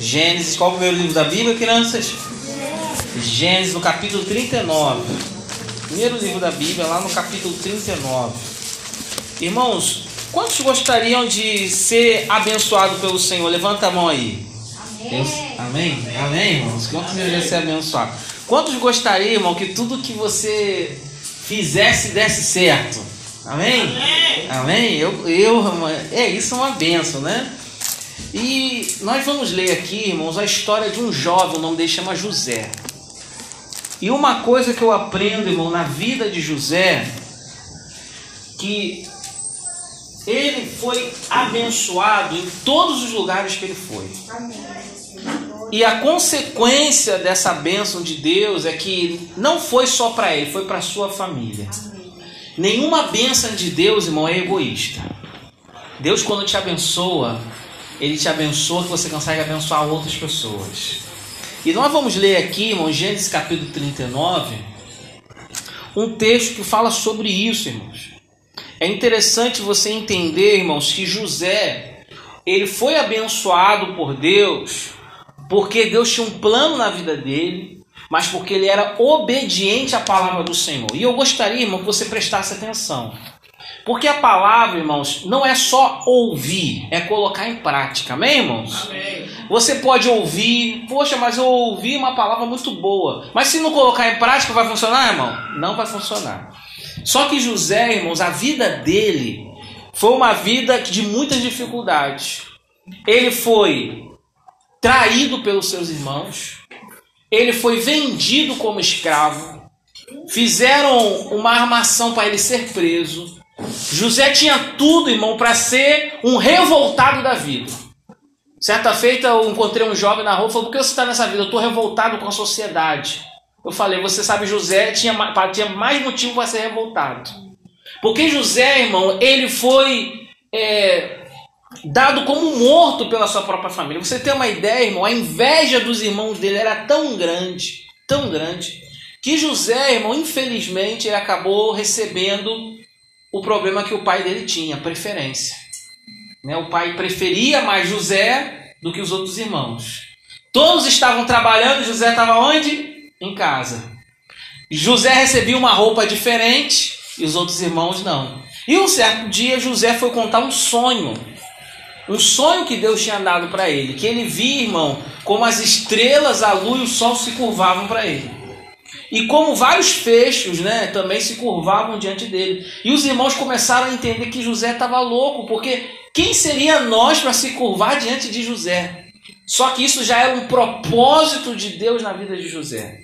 Gênesis, qual é o primeiro livro da Bíblia, crianças? Gênesis, no capítulo 39. Primeiro livro da Bíblia, lá no capítulo 39. Irmãos, quantos gostariam de ser abençoados pelo Senhor? Levanta a mão aí. Amém. Amém? Amém, irmãos? Quantos deveriam ser abençoados? Quantos gostariam, irmão, que tudo que você fizesse desse certo? Amém? Amém? Amém? Eu, eu, é isso é uma benção, né? E nós vamos ler aqui, irmãos, a história de um jovem, o nome dele chama José. E uma coisa que eu aprendo, irmão, na vida de José, que ele foi abençoado em todos os lugares que ele foi. E a consequência dessa bênção de Deus é que não foi só para ele, foi para sua família. Nenhuma bênção de Deus, irmão, é egoísta. Deus, quando te abençoa, Ele te abençoa que você consegue abençoar outras pessoas. E nós vamos ler aqui, irmão, Gênesis capítulo 39, um texto que fala sobre isso, irmãos. É interessante você entender, irmãos, que José, ele foi abençoado por Deus, porque Deus tinha um plano na vida dele, mas porque ele era obediente à palavra do Senhor. E eu gostaria, irmão, que você prestasse atenção. Porque a palavra, irmãos, não é só ouvir, é colocar em prática. Amém, irmãos? Amém. Você pode ouvir, poxa, mas eu ouvi uma palavra muito boa. Mas se não colocar em prática, vai funcionar, irmão? Não vai funcionar. Só que José, irmãos, a vida dele foi uma vida de muitas dificuldades. Ele foi traído pelos seus irmãos, ele foi vendido como escravo, fizeram uma armação para ele ser preso. José tinha tudo, irmão, para ser um revoltado da vida. Certa feita eu encontrei um jovem na rua e falou: Por que você está nessa vida? Eu estou revoltado com a sociedade. Eu falei: Você sabe, José tinha, tinha mais motivo para ser revoltado. Porque José, irmão, ele foi é, dado como morto pela sua própria família. Você tem uma ideia, irmão? A inveja dos irmãos dele era tão grande, tão grande, que José, irmão, infelizmente, ele acabou recebendo o problema que o pai dele tinha, preferência. Né? O pai preferia mais José do que os outros irmãos. Todos estavam trabalhando, José estava onde? Em casa. José recebia uma roupa diferente e os outros irmãos não. E um certo dia José foi contar um sonho. Um sonho que Deus tinha dado para ele. Que ele via, irmão, como as estrelas, a lua e o sol se curvavam para ele. E como vários fechos, né, também se curvavam diante dele. E os irmãos começaram a entender que José estava louco, porque quem seria nós para se curvar diante de José? Só que isso já era um propósito de Deus na vida de José.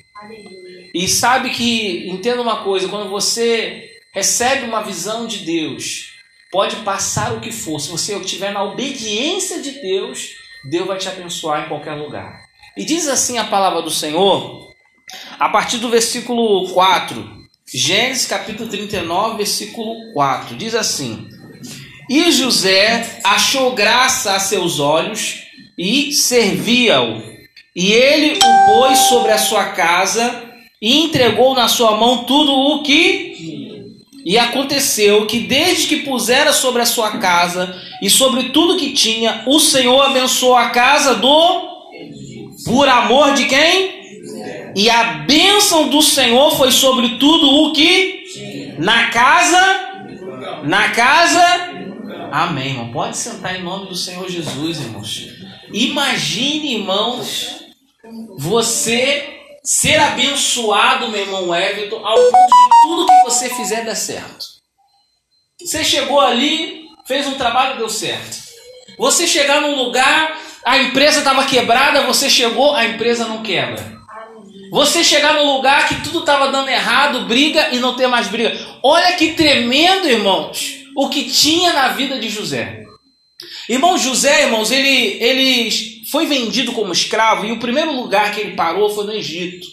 E sabe que, entenda uma coisa, quando você recebe uma visão de Deus, pode passar o que for, se você estiver na obediência de Deus, Deus vai te abençoar em qualquer lugar. E diz assim a palavra do Senhor, a partir do versículo 4, Gênesis capítulo 39, versículo 4, diz assim: E José achou graça a seus olhos e servia-o, e ele o pôs sobre a sua casa e entregou na sua mão tudo o que e aconteceu que desde que pusera sobre a sua casa e sobre tudo que tinha, o Senhor abençoou a casa do por amor de quem? E a bênção do Senhor foi sobre tudo o que na casa, na casa. Amém, irmão. Pode sentar em nome do Senhor Jesus, irmãos. Imagine, irmãos, você ser abençoado, meu irmão Everton, ao ponto de tudo que você fizer dar certo. Você chegou ali, fez um trabalho, deu certo. Você chegar num lugar, a empresa estava quebrada, você chegou, a empresa não quebra. Você chegar no lugar que tudo estava dando errado, briga e não ter mais briga. Olha que tremendo, irmãos, o que tinha na vida de José. Irmão José, irmãos, ele, ele foi vendido como escravo e o primeiro lugar que ele parou foi no Egito.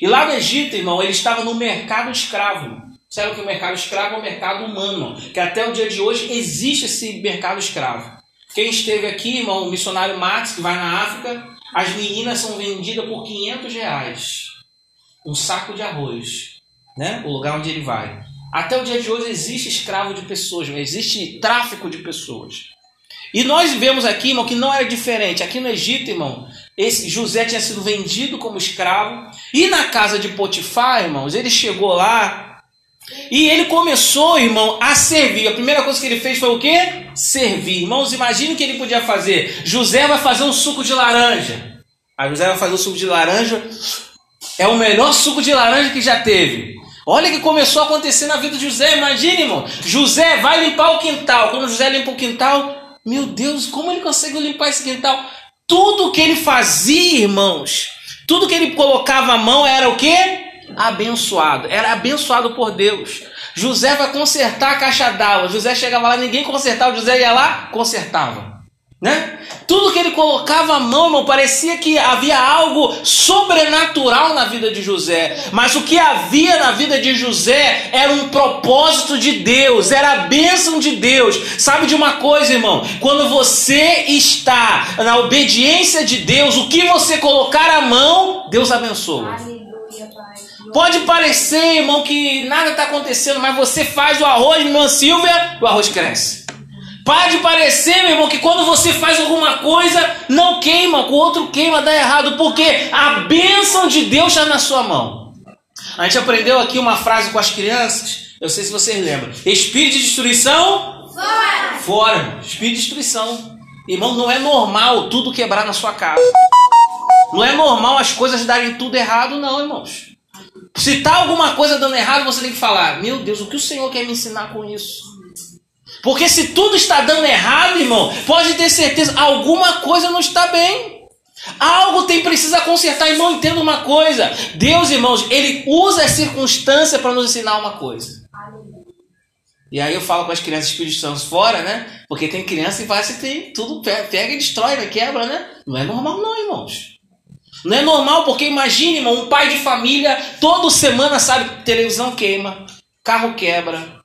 E lá no Egito, irmão, ele estava no mercado escravo. Sabe que o mercado escravo é o mercado humano, que até o dia de hoje existe esse mercado escravo. Quem esteve aqui, irmão, o missionário Max, que vai na África, as meninas são vendidas por 500 reais. Um saco de arroz. Né? O lugar onde ele vai. Até o dia de hoje existe escravo de pessoas, existe tráfico de pessoas. E nós vemos aqui, irmão, que não era diferente. Aqui no Egito, irmão, esse José tinha sido vendido como escravo. E na casa de Potifar, irmãos, ele chegou lá e ele começou, irmão, a servir. A primeira coisa que ele fez foi o quê? Servir. Irmãos, imagine o que ele podia fazer. José vai fazer um suco de laranja. Aí José vai fazer o suco de laranja. É o melhor suco de laranja que já teve. Olha o que começou a acontecer na vida de José. Imagine, irmão. José vai limpar o quintal. Quando José limpa o quintal, meu Deus, como ele consegue limpar esse quintal? Tudo que ele fazia, irmãos, tudo que ele colocava a mão era o que? Abençoado. Era abençoado por Deus. José vai consertar a caixa d'água. José chegava lá, ninguém consertava. José ia lá, consertava. Né? Tudo que ele colocava a mão, parecia que havia algo sobrenatural na vida de José. Mas o que havia na vida de José era um propósito de Deus, era a bênção de Deus. Sabe de uma coisa, irmão? Quando você está na obediência de Deus, o que você colocar a mão, Deus abençoa. Pode parecer, irmão, que nada está acontecendo, mas você faz o arroz, irmã Silvia, o arroz cresce. Pode parecer, meu irmão, que quando você faz alguma coisa, não queima, o outro queima, dá errado, porque a bênção de Deus está na sua mão. A gente aprendeu aqui uma frase com as crianças, eu sei se vocês lembram: Espírito de destruição? Fora! Fora! Espírito de destruição. Irmão, não é normal tudo quebrar na sua casa. Não é normal as coisas darem tudo errado, não, irmãos. Se tá alguma coisa dando errado, você tem que falar: Meu Deus, o que o Senhor quer me ensinar com isso? Porque se tudo está dando errado, irmão, pode ter certeza, alguma coisa não está bem. Algo tem precisa consertar, irmão. Entenda uma coisa: Deus, irmãos, ele usa a circunstância para nos ensinar uma coisa. E aí eu falo com as crianças Espírito Santo fora, né? Porque tem criança e vai se tem tudo pega e destrói, né? quebra, né? Não é normal, não, irmãos. Não é normal, porque imagine, irmão, um pai de família, toda semana sabe, televisão queima, carro quebra,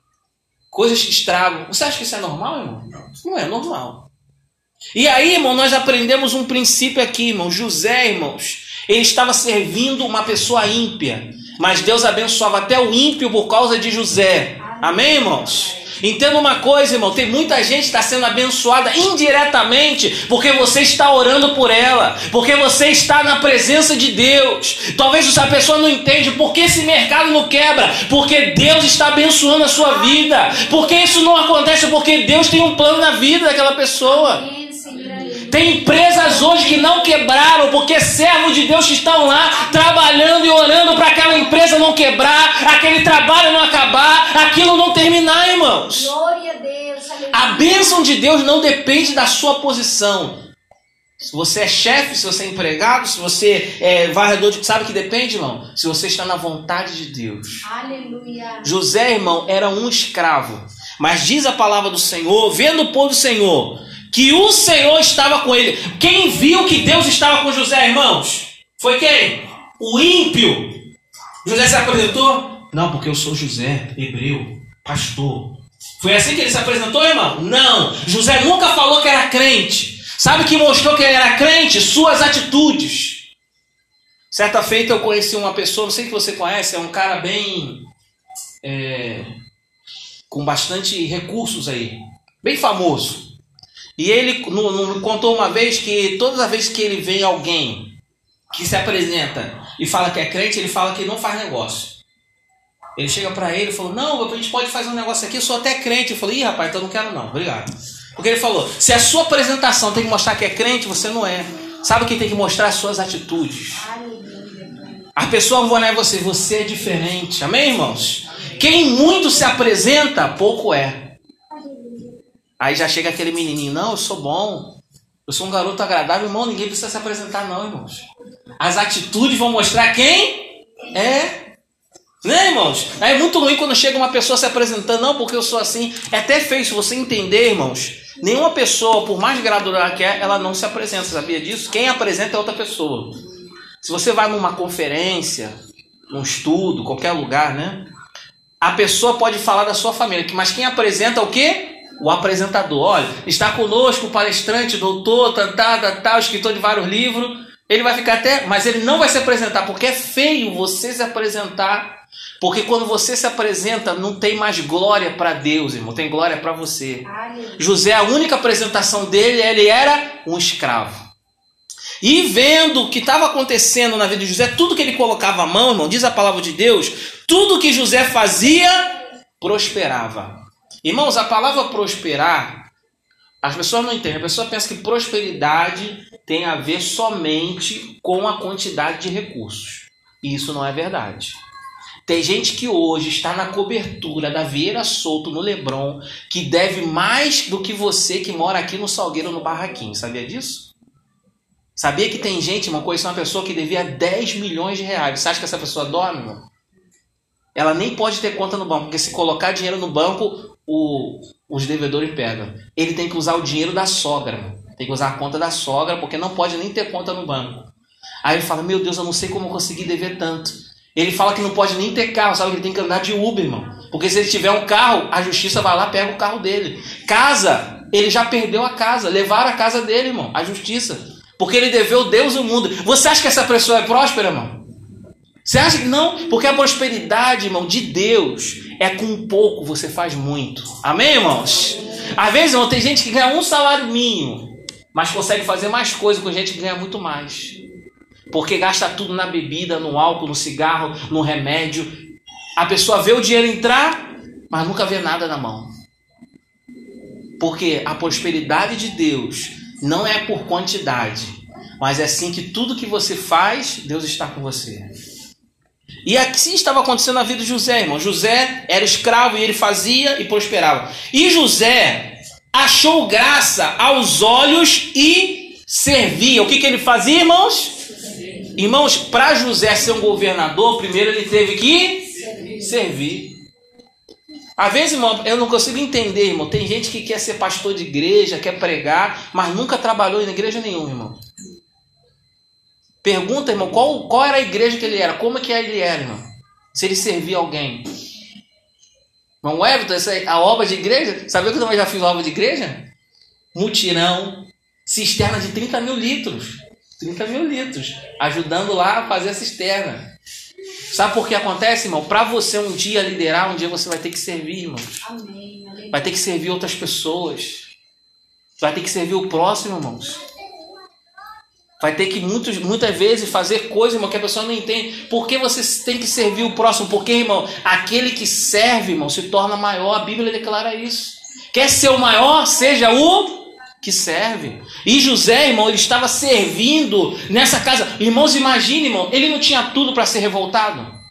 coisas que estragam. Você acha que isso é normal, irmão? Não é normal. E aí, irmão, nós aprendemos um princípio aqui, irmão. José, irmãos, ele estava servindo uma pessoa ímpia, mas Deus abençoava até o ímpio por causa de José. Amém, irmãos? Entenda uma coisa, irmão: tem muita gente que está sendo abençoada indiretamente porque você está orando por ela, porque você está na presença de Deus. Talvez essa pessoa não entende por que esse mercado não quebra, porque Deus está abençoando a sua vida. Porque isso não acontece porque Deus tem um plano na vida daquela pessoa. Tem empresas hoje que não quebraram porque servos de Deus que estão lá trabalhando e orando para aquela empresa não quebrar, aquele trabalho não acabar, aquilo não terminar, irmãos. Glória a Deus. A bênção de Deus não depende da sua posição. Se você é chefe, se você é empregado, se você é varredor, de... sabe que depende, irmão? Se você está na vontade de Deus. Aleluia. José, irmão, era um escravo. Mas diz a palavra do Senhor, vendo o povo do Senhor, que o Senhor estava com ele. Quem viu que Deus estava com José, irmãos? Foi quem? O ímpio. José se apresentou? Não, porque eu sou José, hebreu, pastor. Foi assim que ele se apresentou, irmão? Não. José nunca falou que era crente. Sabe que mostrou que ele era crente? Suas atitudes. Certa feita eu conheci uma pessoa, não sei se você conhece, é um cara bem. É, com bastante recursos aí. Bem famoso. E ele não, contou uma vez que toda vez que ele vê alguém que se apresenta e fala que é crente, ele fala que não faz negócio. Ele chega para ele e falou: Não, a gente pode fazer um negócio aqui, eu sou até crente. Eu falei: Ih, rapaz, então não quero não, obrigado. Porque ele falou: Se a sua apresentação tem que mostrar que é crente, você não é. Sabe quem tem que mostrar as suas atitudes? A pessoa vai olhar você, você é diferente. Amém, irmãos? Quem muito se apresenta, pouco é. Aí já chega aquele menininho, não, eu sou bom, eu sou um garoto agradável, irmão, ninguém precisa se apresentar não, irmãos. As atitudes vão mostrar quem é. Né, irmãos? É muito ruim quando chega uma pessoa se apresentando, não, porque eu sou assim. É até feio se você entender, irmãos. Nenhuma pessoa, por mais graduada que é, ela não se apresenta, sabia disso? Quem apresenta é outra pessoa. Se você vai numa conferência, num estudo, qualquer lugar, né? A pessoa pode falar da sua família, mas quem apresenta é o quê? O apresentador. Olha, está conosco o palestrante, doutor, tantá, tantá, escritor de vários livros. Ele vai ficar até. Mas ele não vai se apresentar, porque é feio você se apresentar Porque quando você se apresenta, não tem mais glória para Deus, irmão, tem glória para você. José, a única apresentação dele, ele era um escravo. E vendo o que estava acontecendo na vida de José, tudo que ele colocava a mão, irmão, diz a palavra de Deus, tudo que José fazia, prosperava. Irmãos, a palavra prosperar, as pessoas não entendem. A pessoa pensa que prosperidade tem a ver somente com a quantidade de recursos. E isso não é verdade. Tem gente que hoje está na cobertura da Vieira Solto no Lebron, que deve mais do que você que mora aqui no Salgueiro no Barraquinho. Sabia disso? Sabia que tem gente, uma coisa, uma pessoa que devia 10 milhões de reais. Você acha que essa pessoa dorme? Ela nem pode ter conta no banco, porque se colocar dinheiro no banco, o, os devedores pegam. Ele tem que usar o dinheiro da sogra. Tem que usar a conta da sogra, porque não pode nem ter conta no banco. Aí ele fala: Meu Deus, eu não sei como eu consegui dever tanto. Ele fala que não pode nem ter carro, sabe? Ele tem que andar de Uber, irmão. Porque se ele tiver um carro, a justiça vai lá pega o carro dele. Casa, ele já perdeu a casa. Levaram a casa dele, irmão. A justiça. Porque ele deveu Deus o mundo. Você acha que essa pessoa é próspera, irmão? Você acha que não? Porque a prosperidade, irmão, de Deus é com pouco você faz muito. Amém, irmãos? Às vezes, irmão, tem gente que ganha um salário mínimo, mas consegue fazer mais coisa com gente que ganha muito mais. Porque gasta tudo na bebida, no álcool, no cigarro, no remédio. A pessoa vê o dinheiro entrar, mas nunca vê nada na mão. Porque a prosperidade de Deus não é por quantidade, mas é assim que tudo que você faz, Deus está com você. E assim estava acontecendo na vida de José, irmão. José era escravo e ele fazia e prosperava. E José achou graça aos olhos e servia. O que, que ele fazia, irmãos? Irmãos, para José ser um governador, primeiro ele teve que servir. servir. Às vezes, irmão, eu não consigo entender, irmão. Tem gente que quer ser pastor de igreja, quer pregar, mas nunca trabalhou em igreja nenhuma, irmão. Pergunta, irmão, qual, qual era a igreja que ele era? Como é que ele era, irmão? Se ele servia alguém. Irmão Everton, essa, a obra de igreja, sabia que eu também já fiz obra de igreja? Mutirão, cisterna de 30 mil litros. 30 mil litros. Ajudando lá a fazer a cisterna. Sabe por que acontece, irmão? Para você um dia liderar, um dia você vai ter que servir, irmão. Vai ter que servir outras pessoas. Vai ter que servir o próximo, irmãos. Vai ter que muitos, muitas vezes fazer coisas, irmão, que a pessoa não entende. Por que você tem que servir o próximo? Porque, irmão, aquele que serve, irmão, se torna maior. A Bíblia declara isso. Quer ser o maior? Seja o que serve. E José, irmão, ele estava servindo nessa casa. Irmãos, imagine, irmão, ele não tinha tudo para ser revoltado.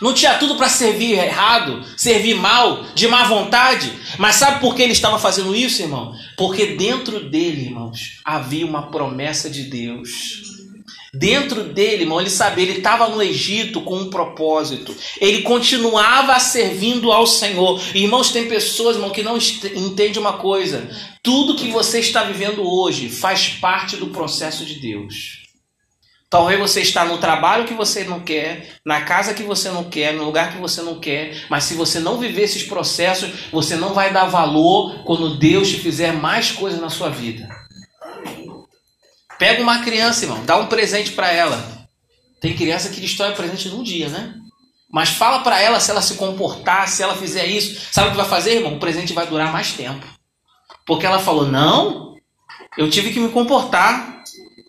Não tinha tudo para servir errado, servir mal, de má vontade. Mas sabe por que ele estava fazendo isso, irmão? Porque dentro dele, irmãos, havia uma promessa de Deus. Dentro dele, irmão, ele sabia, ele estava no Egito com um propósito. Ele continuava servindo ao Senhor. Irmãos, tem pessoas, irmão, que não entendem uma coisa. Tudo que você está vivendo hoje faz parte do processo de Deus. Talvez você está no trabalho que você não quer, na casa que você não quer, no lugar que você não quer, mas se você não viver esses processos, você não vai dar valor quando Deus te fizer mais coisas na sua vida. Pega uma criança, irmão, dá um presente para ela. Tem criança que destrói presente num dia, né? Mas fala para ela se ela se comportar, se ela fizer isso, sabe o que vai fazer, irmão? O presente vai durar mais tempo. Porque ela falou: "Não, eu tive que me comportar.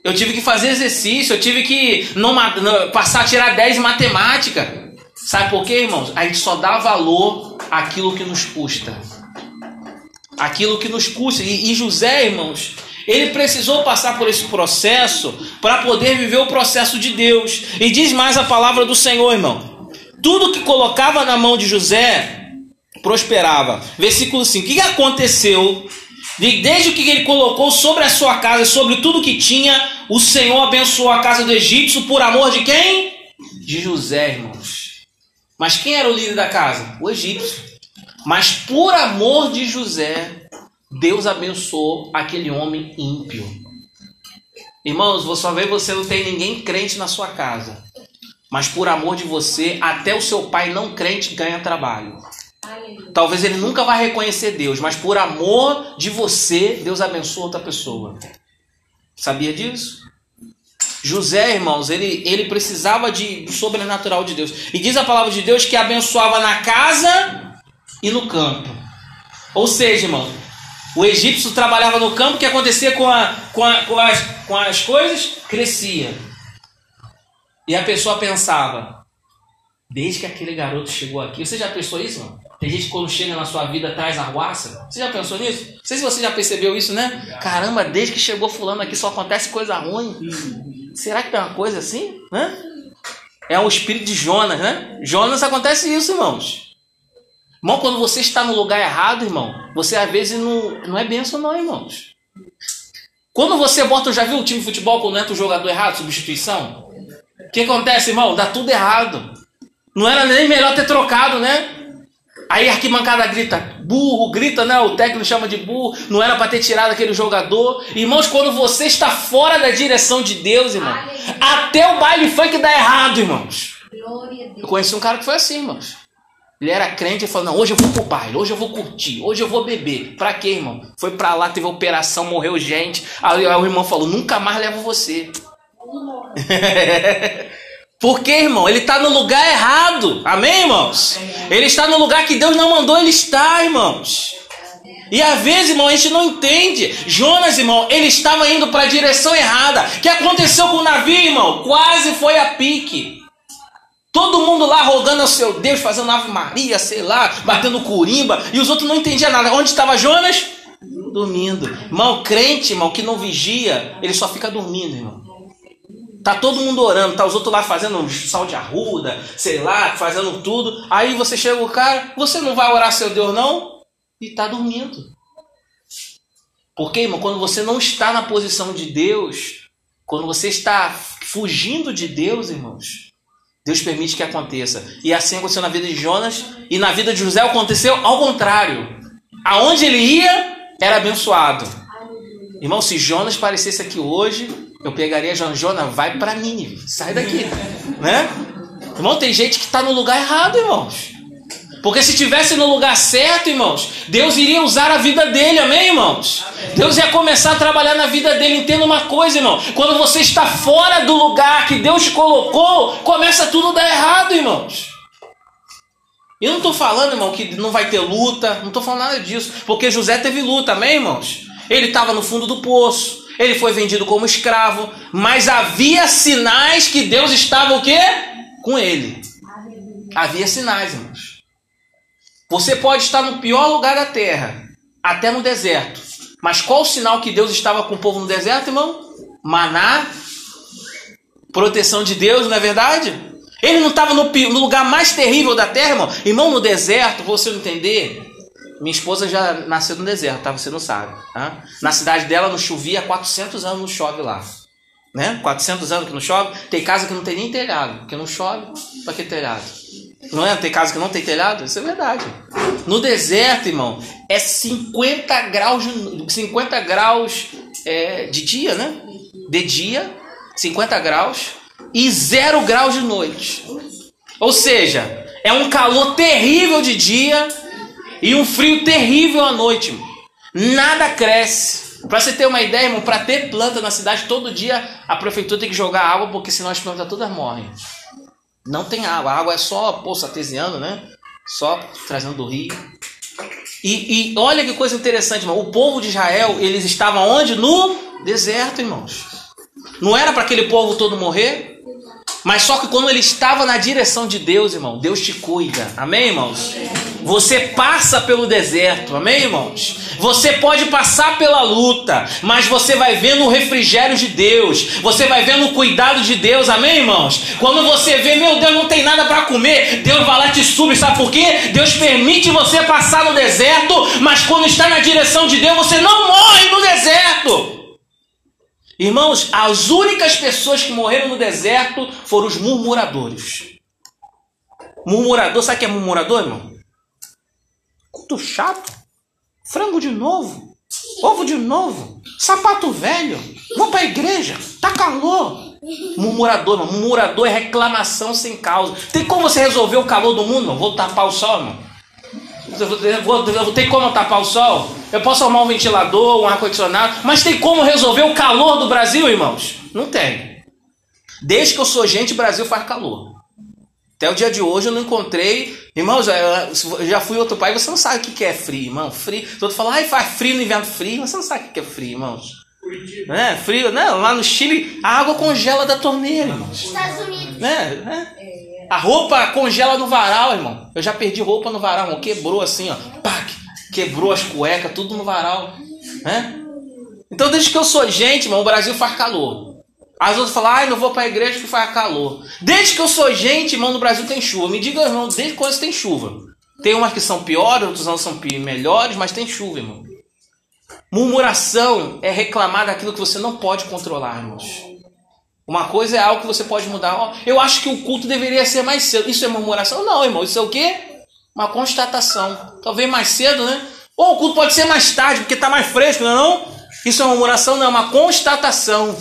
Eu tive que fazer exercício, eu tive que não, não, passar a tirar 10 em matemática. Sabe por quê, irmãos? A gente só dá valor àquilo que nos custa. Aquilo que nos custa. E, e José, irmãos, ele precisou passar por esse processo para poder viver o processo de Deus. E diz mais a palavra do Senhor, irmão. Tudo que colocava na mão de José prosperava. Versículo 5. O que aconteceu Desde o que ele colocou sobre a sua casa, sobre tudo que tinha, o Senhor abençoou a casa do egípcio por amor de quem? De José, irmãos. Mas quem era o líder da casa? O egípcio. Mas por amor de José, Deus abençoou aquele homem ímpio. Irmãos, você só vê você não tem ninguém crente na sua casa. Mas por amor de você, até o seu pai não crente ganha trabalho. Talvez ele nunca vai reconhecer Deus, mas por amor de você, Deus abençoa outra pessoa. Sabia disso? José, irmãos, ele, ele precisava de, do sobrenatural de Deus. E diz a palavra de Deus que abençoava na casa e no campo. Ou seja, irmão, o egípcio trabalhava no campo, o que acontecia com, a, com, a, com, as, com as coisas? Crescia. E a pessoa pensava, desde que aquele garoto chegou aqui, você já pensou isso, mano? Tem gente que quando chega na sua vida traz arruaça. Você já pensou nisso? Não sei se você já percebeu isso, né? Caramba, desde que chegou fulano aqui só acontece coisa ruim. Será que tem uma coisa assim? Né? É o espírito de Jonas, né? Jonas acontece isso, irmãos. Irmão, quando você está no lugar errado, irmão, você às vezes não, não é benção, não, irmãos. Quando você bota, já viu o time de futebol quando entra o jogador errado, substituição? O que acontece, irmão? Dá tudo errado. Não era nem melhor ter trocado, né? Aí a arquibancada grita, burro, grita, né? O técnico chama de burro, não era para ter tirado aquele jogador. Irmãos, quando você está fora da direção de Deus, irmão, até o baile funk dá errado, irmãos. Eu conheci um cara que foi assim, irmãos. Ele era crente e falou: Não, hoje eu vou pro baile, hoje eu vou curtir, hoje eu vou beber. Pra quê, irmão? Foi pra lá, teve operação, morreu gente. Aí, aí o irmão falou: Nunca mais levo você. Porque, irmão, ele está no lugar errado. Amém, irmãos? Ele está no lugar que Deus não mandou ele estar, irmãos. E às vezes, irmão, a gente não entende. Jonas, irmão, ele estava indo para a direção errada. O que aconteceu com o navio, irmão? Quase foi a pique. Todo mundo lá rogando ao seu Deus, fazendo Ave Maria, sei lá, batendo curimba, e os outros não entendiam nada. Onde estava Jonas? Dormindo. Irmão, crente, irmão, que não vigia, ele só fica dormindo, irmão. Tá todo mundo orando, tá os outros lá fazendo sal de arruda, sei lá, fazendo tudo. Aí você chega o cara, você não vai orar seu Deus não? E tá dormindo. Porque, irmão, quando você não está na posição de Deus, quando você está fugindo de Deus, irmãos, Deus permite que aconteça. E assim aconteceu na vida de Jonas e na vida de José aconteceu ao contrário. Aonde ele ia, era abençoado. Irmão, se Jonas parecesse aqui hoje, eu pegaria Janjona, vai para Nínive, sai daqui, né? Irmão, tem gente que está no lugar errado, irmãos. Porque se tivesse no lugar certo, irmãos, Deus iria usar a vida dele, amém, irmãos? Deus ia começar a trabalhar na vida dele. Entenda uma coisa, irmão. Quando você está fora do lugar que Deus te colocou, começa tudo a dar errado, irmãos. Eu não estou falando, irmão, que não vai ter luta, não estou falando nada disso. Porque José teve luta, amém, irmãos? Ele estava no fundo do poço ele foi vendido como escravo, mas havia sinais que Deus estava o quê? Com ele. Havia sinais, irmãos. Você pode estar no pior lugar da terra, até no deserto. Mas qual o sinal que Deus estava com o povo no deserto, irmão? Maná, proteção de Deus, não é verdade? Ele não estava no, no lugar mais terrível da terra, irmão? Irmão, no deserto, você não entender, minha esposa já nasceu no deserto, tá? Você não sabe. Tá? Na cidade dela não chovia há 400 anos, não chove lá. Né? 400 anos que não chove. Tem casa que não tem nem telhado, porque não chove. Para que telhado? Não é? Tem casa que não tem telhado? Isso é verdade. No deserto, irmão, é 50 graus, 50 graus é, de dia, né? De dia, 50 graus e 0 graus de noite. Ou seja, é um calor terrível de dia e um frio terrível à noite. Nada cresce. Para você ter uma ideia, irmão, para ter planta na cidade, todo dia a prefeitura tem que jogar água, porque senão as plantas todas morrem. Não tem água. A água é só poço artesiano, né? Só trazendo do rio. E, e, olha que coisa interessante, irmão. O povo de Israel, eles estavam onde? No deserto, irmãos. Não era para aquele povo todo morrer? Mas só que quando ele estava na direção de Deus, irmão, Deus te cuida. Amém, irmãos? Você passa pelo deserto, amém, irmãos? Você pode passar pela luta, mas você vai vendo o refrigério de Deus, você vai vendo o cuidado de Deus, amém, irmãos? Quando você vê, meu Deus, não tem nada para comer, Deus vai lá e te sube, sabe por quê? Deus permite você passar no deserto, mas quando está na direção de Deus, você não morre no deserto. Irmãos, as únicas pessoas que morreram no deserto foram os murmuradores. Murmurador, sabe o que é murmurador, irmão? Culto chato. Frango de novo. Ovo de novo. Sapato velho. Vou para a igreja. Tá calor. Murmurador, irmão. Murmurador é reclamação sem causa. Tem como você resolver o calor do mundo, irmão? Vou tapar o sol, irmão. Tem como tapar o sol? Eu posso arrumar um ventilador, um ar-condicionado, mas tem como resolver o calor do Brasil, irmãos? Não tem. Desde que eu sou gente, Brasil faz calor. Até o dia de hoje eu não encontrei. Irmãos, eu já fui outro país, você não sabe o que é frio, irmão. Frio. Todo fala, ai, faz frio no inverno frio. Você não sabe o que é frio, irmãos. É, frio, não, lá no Chile a água congela da torneira, irmãos. Estados Unidos. Né? É. A roupa congela no varal, irmão. Eu já perdi roupa no varal, irmão. Quebrou assim, ó. Pac, quebrou as cuecas, tudo no varal. Né? Então, desde que eu sou gente, irmão, o Brasil faz calor. As outras falam, ai, não vou para a igreja que faz calor. Desde que eu sou gente, irmão, no Brasil tem chuva. Me diga, irmão, desde quando tem chuva? Tem umas que são piores, outras não são melhores, mas tem chuva, irmão. Murmuração é reclamar daquilo que você não pode controlar, irmãos. Uma coisa é algo que você pode mudar. Eu acho que o culto deveria ser mais cedo. Isso é murmuração? Não, irmão. Isso é o quê? Uma constatação. Talvez mais cedo, né? Ou o culto pode ser mais tarde, porque está mais fresco, não é não? Isso é uma murmuração? Não, é uma constatação.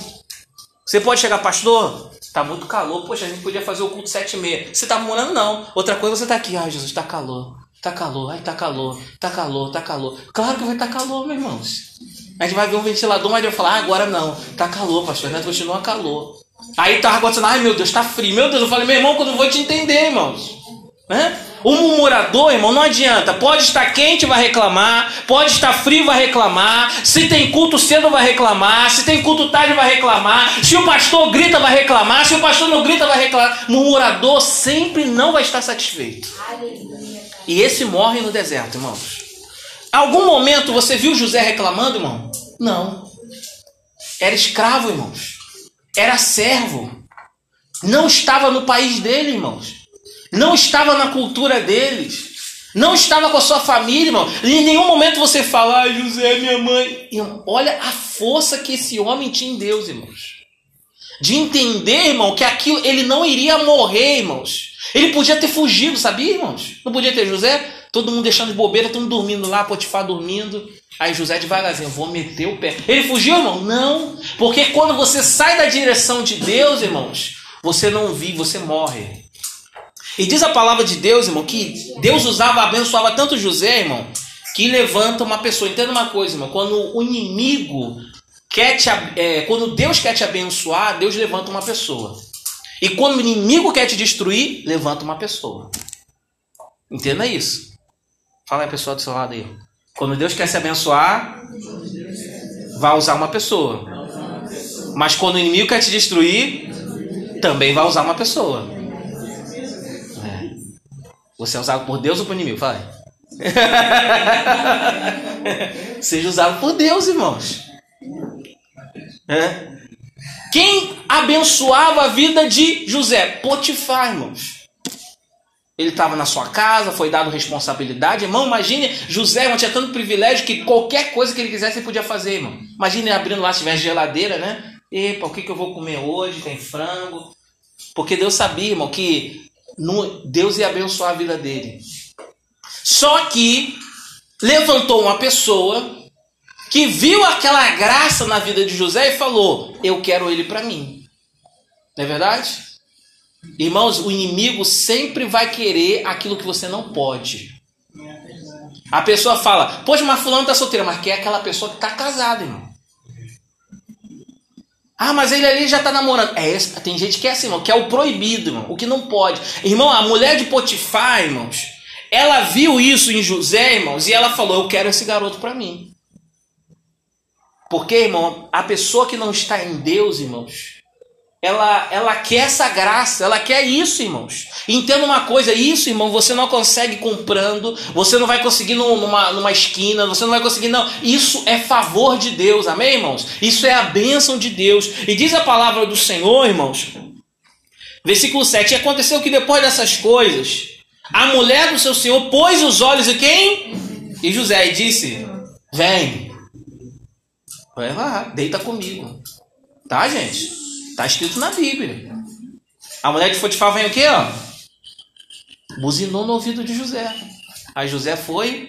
Você pode chegar, pastor, tá muito calor, poxa, a gente podia fazer o culto sete e meia. Você tá morando, não. Outra coisa, você tá aqui, ai Jesus, tá calor, tá calor, ai tá calor, tá calor, tá calor. Claro que vai estar tá calor, meus irmãos. A gente vai ver um ventilador, mas vai falar, ah, agora não, tá calor, pastor, ainda continua calor. Aí tá agora ai meu Deus, tá frio. Meu Deus, eu falei, meu irmão, quando eu vou te entender, irmãos. Né? O murmurador, irmão, não adianta. Pode estar quente, vai reclamar. Pode estar frio, vai reclamar. Se tem culto cedo, vai reclamar. Se tem culto tarde, vai reclamar. Se o pastor grita, vai reclamar. Se o pastor não grita, vai reclamar. Murmurador sempre não vai estar satisfeito. E esse morre no deserto, irmãos. Algum momento você viu José reclamando, irmão? Não. Era escravo, irmãos. Era servo. Não estava no país dele, irmãos não estava na cultura deles, não estava com a sua família, irmão. Em nenhum momento você fala, ah, José, minha mãe. Irmão, olha a força que esse homem tinha em Deus, irmãos. De entender, irmão, que aquilo ele não iria morrer, irmãos. Ele podia ter fugido, sabia, irmãos? Não podia ter José? Todo mundo deixando de bobeira, todo mundo dormindo lá, Potifar dormindo. Aí José devagarzinho, vou meter o pé. Ele fugiu, irmão? Não. Porque quando você sai da direção de Deus, irmãos, você não vive, você morre. E diz a palavra de Deus, irmão, que Deus usava, abençoava tanto José, irmão, que levanta uma pessoa. Entenda uma coisa, irmão, quando o inimigo quer te, é, quando Deus quer te abençoar, Deus levanta uma pessoa. E quando o inimigo quer te destruir, levanta uma pessoa. Entenda isso. Fala a pessoa do seu lado aí. Quando Deus quer se abençoar, vai usar uma pessoa. Mas quando o inimigo quer te destruir, também vai usar uma pessoa. Você é usado por Deus ou por inimigo? Fala Seja usado por Deus, irmãos. É. Quem abençoava a vida de José? Potifar, irmãos. Ele estava na sua casa, foi dado responsabilidade. Irmão, imagine José, irmão, tinha tanto privilégio que qualquer coisa que ele quisesse ele podia fazer, irmão. Imagine abrindo lá, se tivesse geladeira, né? Epa, o que, que eu vou comer hoje? Tem frango. Porque Deus sabia, irmão, que Deus ia abençoar a vida dele. Só que levantou uma pessoa que viu aquela graça na vida de José e falou: Eu quero ele para mim. Não é verdade? Irmãos, o inimigo sempre vai querer aquilo que você não pode. A pessoa fala: Poxa, mas fulano tá solteiro, mas quer aquela pessoa que tá casada, irmão. Ah, mas ele ali já está namorando. É, tem gente que é assim, irmão, que é o proibido, irmão, o que não pode. Irmão, a mulher de Potifar, irmãos, ela viu isso em José, irmãos, e ela falou: Eu quero esse garoto para mim. Porque, irmão, a pessoa que não está em Deus, irmãos, ela, ela quer essa graça, ela quer isso, irmãos. Entenda uma coisa, isso, irmão, você não consegue comprando, você não vai conseguir numa, numa esquina, você não vai conseguir, não. Isso é favor de Deus, amém, irmãos? Isso é a bênção de Deus. E diz a palavra do Senhor, irmãos, versículo 7: E aconteceu que depois dessas coisas, a mulher do seu senhor pôs os olhos em quem? E José e disse: Vem, vai lá, deita comigo. Tá, gente? Está escrito na Bíblia. A mulher de Potifar vem o quê? Ó? Buzinou no ouvido de José. Aí José foi.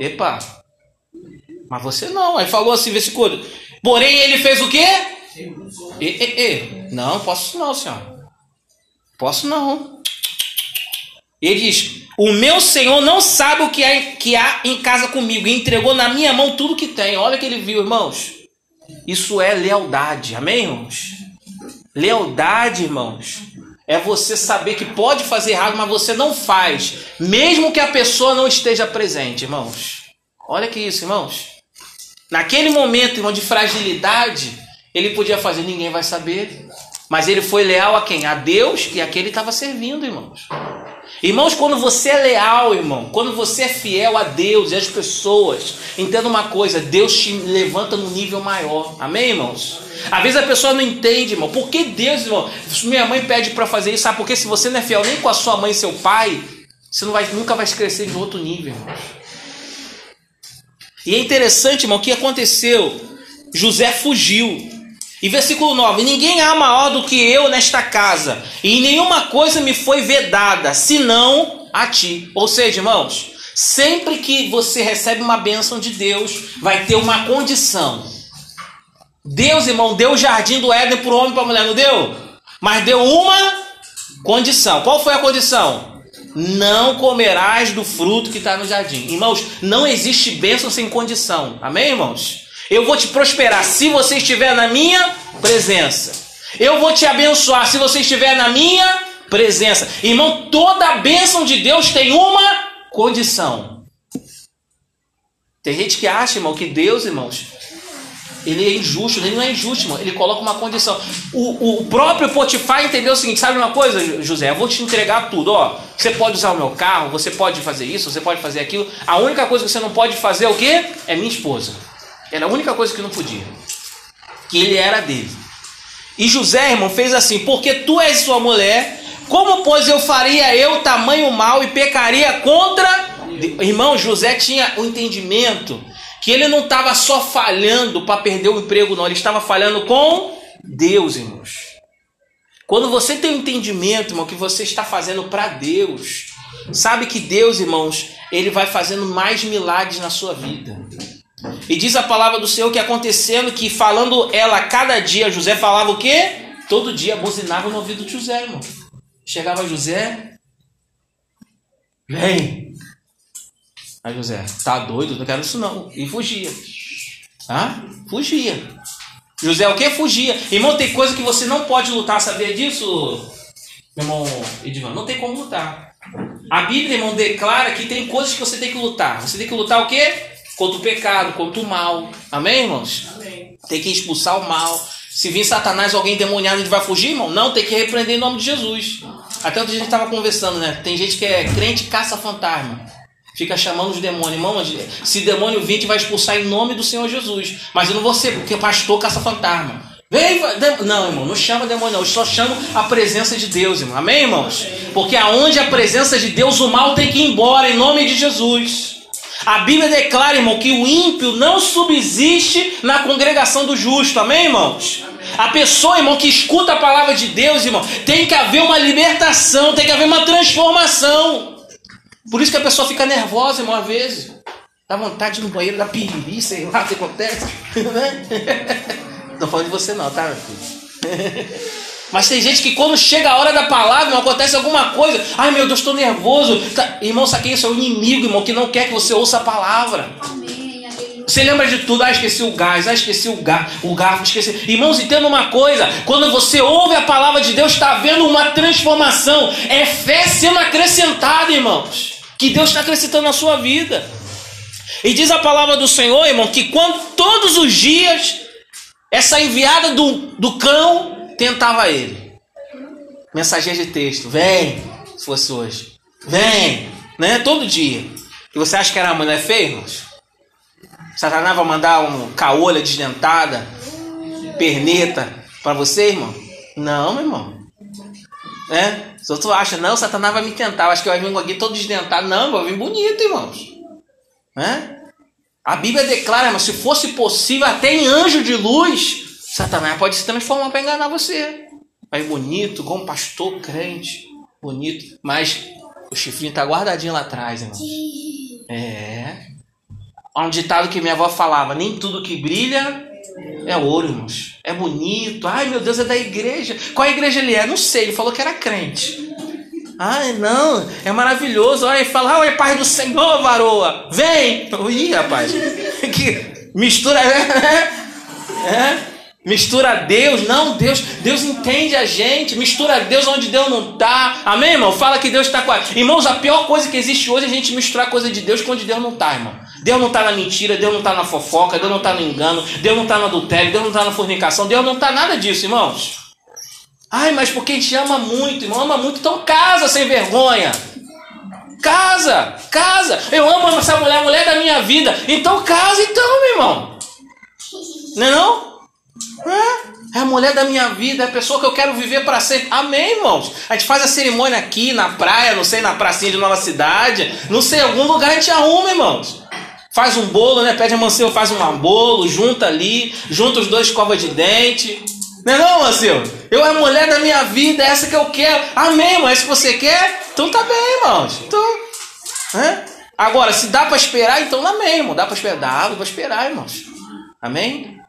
Epa. Mas você não. Aí falou assim, versículo. Porém, ele fez o quê? E, e, e. Não, posso não, senhor. Posso não. Ele diz: O meu senhor não sabe o que há, que há em casa comigo. E entregou na minha mão tudo que tem. Olha que ele viu, irmãos. Isso é lealdade. Amém, irmãos? Lealdade, irmãos, é você saber que pode fazer errado, mas você não faz, mesmo que a pessoa não esteja presente, irmãos. Olha que isso, irmãos. Naquele momento, irmão, de fragilidade, ele podia fazer, ninguém vai saber. Mas ele foi leal a quem? A Deus e a quem ele estava servindo, irmãos. Irmãos, quando você é leal, irmão, quando você é fiel a Deus e às pessoas, entenda uma coisa: Deus te levanta no nível maior. Amém, irmãos? Às vezes a pessoa não entende, irmão. Por que Deus, irmão? Minha mãe pede para fazer isso, sabe? Porque se você não é fiel nem com a sua mãe e seu pai, você não vai, nunca vai crescer de outro nível, irmão. E é interessante, irmão, o que aconteceu? José fugiu. E versículo 9: Ninguém há maior do que eu nesta casa, e nenhuma coisa me foi vedada, senão a ti. Ou seja, irmãos, sempre que você recebe uma bênção de Deus, vai ter uma condição. Deus, irmão, deu o jardim do Éden para o homem e para a mulher, não deu? Mas deu uma condição. Qual foi a condição? Não comerás do fruto que está no jardim. Irmãos, não existe bênção sem condição. Amém, irmãos? Eu vou te prosperar se você estiver na minha presença. Eu vou te abençoar se você estiver na minha presença. Irmão, toda a bênção de Deus tem uma condição. Tem gente que acha, irmão, que Deus, irmãos, ele é injusto. Ele não é injusto, irmão. Ele coloca uma condição. O, o próprio Potifar entendeu o seguinte: sabe uma coisa, José? Eu vou te entregar tudo. Ó, você pode usar o meu carro, você pode fazer isso, você pode fazer aquilo. A única coisa que você não pode fazer é o quê? É minha esposa. Era a única coisa que não podia. Que ele era dele. E José, irmão, fez assim: Porque tu és sua mulher, como pois eu faria eu tamanho mal e pecaria contra. Irmão, José tinha o um entendimento que ele não estava só falhando para perder o emprego, não. Ele estava falhando com Deus, irmãos. Quando você tem o um entendimento, irmão, que você está fazendo para Deus, sabe que Deus, irmãos, ele vai fazendo mais milagres na sua vida. E diz a palavra do Senhor que acontecendo que falando ela cada dia, José falava o quê? Todo dia buzinava no ouvido de José, irmão. Chegava José, vem. Aí José, tá doido? Não quero isso não. E fugia. Ah? Fugia. José o que? Fugia. Irmão, tem coisa que você não pode lutar, sabia disso? Meu irmão Edvan, não tem como lutar. A Bíblia, irmão, declara que tem coisas que você tem que lutar. Você tem que lutar o quê? Contra o pecado, contra o mal. Amém, irmãos? Amém. Tem que expulsar o mal. Se vir Satanás, alguém demoniado, ele vai fugir, irmão? Não, tem que repreender em nome de Jesus. Até ontem a gente estava conversando, né? Tem gente que é crente caça fantasma. Fica chamando os demônios. Irmão, se demônio vir, te vai expulsar em nome do Senhor Jesus. Mas eu não vou ser, porque pastor caça fantasma. Vem, não, irmão, não chama demônio, não. Eu só chamo a presença de Deus, irmão. Amém, irmãos? Porque aonde a presença de Deus, o mal tem que ir embora, em nome de Jesus. A Bíblia declara, irmão, que o ímpio não subsiste na congregação do justo. Amém, irmãos? A pessoa, irmão, que escuta a palavra de Deus, irmão, tem que haver uma libertação, tem que haver uma transformação. Por isso que a pessoa fica nervosa, irmão, às vezes. Dá vontade no banheiro da piriri, sei lá o que acontece. Né? Não falando de você não, tá, meu filho? Mas tem gente que quando chega a hora da palavra, acontece alguma coisa. Ai meu Deus, estou nervoso. Tá, irmão, sabe que isso é o inimigo, irmão, que não quer que você ouça a palavra. Você lembra de tudo? Ah, esqueci o gás, ah, esqueci o, ga o esqueci. Irmãos, entenda uma coisa: quando você ouve a palavra de Deus, está havendo uma transformação. É fé sendo acrescentada, irmãos. Que Deus está acrescentando na sua vida. E diz a palavra do Senhor, irmão, que quando todos os dias essa enviada do, do cão tentava ele. Mensageiro de texto, vem, se fosse hoje. Vem, né? Todo dia. E você acha que era uma mulher feia, irmãos? Satanás vai mandar um caolha desdentada, perneta para você, irmão? Não, meu irmão. É? Se outro acha, não, Satanás vai me tentar. Eu acho que vai vir aqui todo desdentado. Não, vai vir bonito, irmãos. É? A Bíblia declara, mas se fosse possível, até em anjo de luz, Satanás pode se transformar para enganar você. Vai bonito, um pastor crente. Bonito. Mas o chifrinho está guardadinho lá atrás, irmão. É. Há um ditado que minha avó falava: nem tudo que brilha é ouro, irmãos. É bonito. Ai, meu Deus, é da igreja. Qual igreja ele é? Não sei. Ele falou que era crente. Ai, não, é maravilhoso. Olha, ele fala, olha, Pai do Senhor, varoa. Vem. Ih, rapaz. que mistura, né? É. Mistura Deus, não, Deus, Deus entende a gente, mistura Deus onde Deus não está. Amém, irmão? Fala que Deus está com a. Irmãos, a pior coisa que existe hoje é a gente misturar coisa de Deus com onde Deus não está, irmão. Deus não está na mentira, Deus não está na fofoca, Deus não está no engano, Deus não está no adultério, Deus não está na fornicação, Deus não está nada disso, irmãos. Ai, mas porque te ama muito, irmão, ama muito, então casa sem vergonha. Casa, casa. Eu amo essa mulher, a mulher da minha vida. Então casa então, meu irmão. Não é não? É, é a mulher da minha vida, é a pessoa que eu quero viver para sempre. Amém, irmãos? A gente faz a cerimônia aqui na praia, não sei, na pracinha de Nova Cidade, não sei, algum lugar a gente arruma, irmãos. Faz um bolo, né? Pede a Manceu, faz um bolo, junta ali, junta os dois escovas de dente. Não é não, Manceu? Eu é a mulher da minha vida, é essa que eu quero. Amém, irmão? É isso que você quer? Então tá bem, irmãos. Então, é? Agora, se dá para esperar, então amém, irmão. Dá para esperar? Dá, dá para esperar, irmãos. Amém?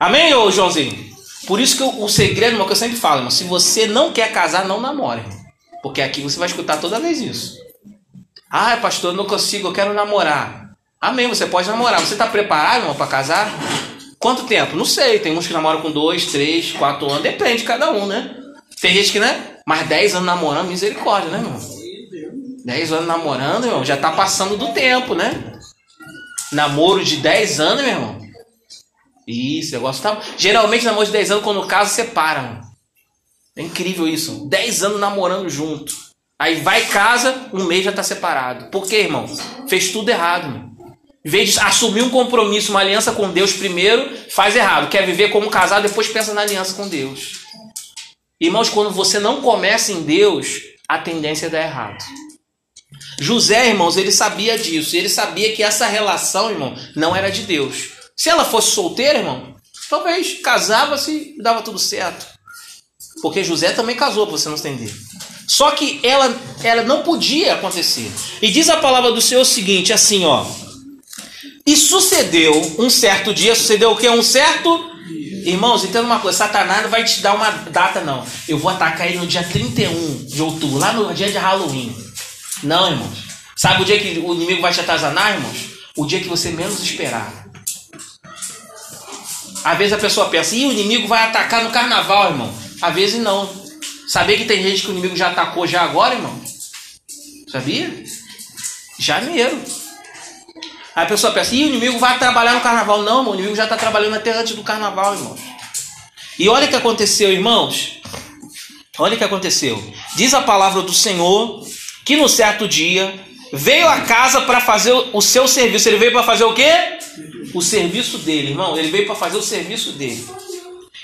Amém, ô Joãozinho? Por isso que o, o segredo, irmão, que eu sempre falo, irmão, se você não quer casar, não namore. Porque aqui você vai escutar toda vez isso. Ah, pastor, eu não consigo, eu quero namorar. Amém, você pode namorar. Você está preparado, irmão, para casar? Quanto tempo? Não sei. Tem uns que namoram com dois, três, quatro anos. Depende de cada um, né? Tem gente que, né? Mas dez anos namorando, misericórdia, né, irmão? Dez anos namorando, irmão, já tá passando do tempo, né? Namoro de dez anos, meu irmão. Isso, eu gosto. Tá... Geralmente, namoro de 10 anos, quando casa, separam. É incrível isso. 10 anos namorando junto. Aí vai casa, um mês já está separado. Por quê, irmão? Fez tudo errado. Meu. Em vez de assumir um compromisso, uma aliança com Deus primeiro, faz errado. Quer viver como casado, depois pensa na aliança com Deus. Irmãos, quando você não começa em Deus, a tendência é dar errado. José, irmãos, ele sabia disso. Ele sabia que essa relação, irmão, não era de Deus. Se ela fosse solteira, irmão, talvez casava-se e dava tudo certo. Porque José também casou, para você não entender. Só que ela, ela não podia acontecer. E diz a palavra do Senhor o seguinte, assim, ó. E sucedeu um certo dia, sucedeu o que? Um certo Irmãos, entenda uma coisa, Satanás não vai te dar uma data, não. Eu vou atacar ele no dia 31 de outubro, lá no dia de Halloween. Não, irmãos. Sabe o dia que o inimigo vai te atazanar, irmãos? O dia que você menos esperar. Às vezes a pessoa pensa, e o inimigo vai atacar no carnaval, irmão. Às vezes não. Sabia que tem gente que o inimigo já atacou já agora, irmão? Sabia? Janeiro. Aí a pessoa pensa, e o inimigo vai trabalhar no carnaval. Não, irmão, o inimigo já está trabalhando até antes do carnaval, irmãos. E olha o que aconteceu, irmãos. Olha o que aconteceu. Diz a palavra do Senhor que no certo dia veio a casa para fazer o seu serviço. Ele veio para fazer o quê? o serviço dele, irmão. Ele veio para fazer o serviço dele.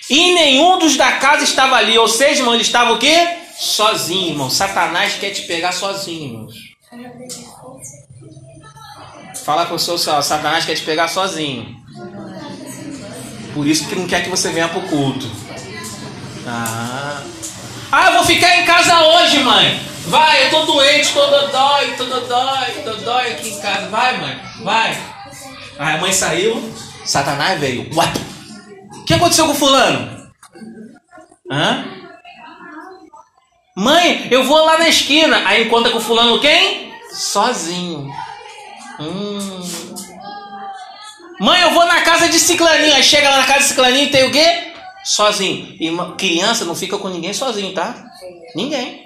E nenhum dos da casa estava ali. Ou seja, irmão, ele estava o quê? Sozinho, irmão. Satanás quer te pegar sozinho, irmãos. Fala com o seu Satanás quer te pegar sozinho. Por isso que não quer que você venha para o culto. Ah. ah, eu vou ficar em casa hoje, mãe. Vai, eu tô doente, tô dói, tô dói, tô dói aqui em casa. Vai, mãe, vai. Aí a mãe saiu, Satanás veio. What? O que aconteceu com fulano? Hã? Mãe, eu vou lá na esquina. Aí encontra com fulano quem? Sozinho. Hum. Mãe, eu vou na casa de ciclaninho. Aí chega lá na casa de ciclaninho e tem o quê? Sozinho. E criança não fica com ninguém sozinho, tá? Ninguém.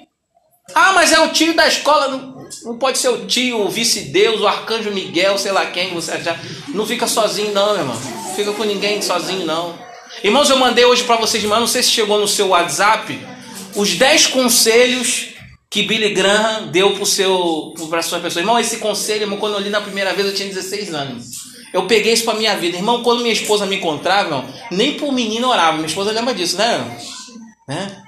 Ah, mas é o tio da escola. Não, não pode ser o tio, o vice-deus, o arcanjo Miguel, sei lá quem você já. Não fica sozinho, não, meu irmão. Não fica com ninguém sozinho, não. Irmãos, eu mandei hoje para vocês, mas não sei se chegou no seu WhatsApp, os 10 conselhos que Billy Graham deu para seu para sua pessoa. Irmão, esse conselho, irmão, quando eu li na primeira vez, eu tinha 16 anos. Eu peguei isso para minha vida. Irmão, quando minha esposa me encontrava, irmão, nem por menino orava. Minha esposa lembra disso, né? né?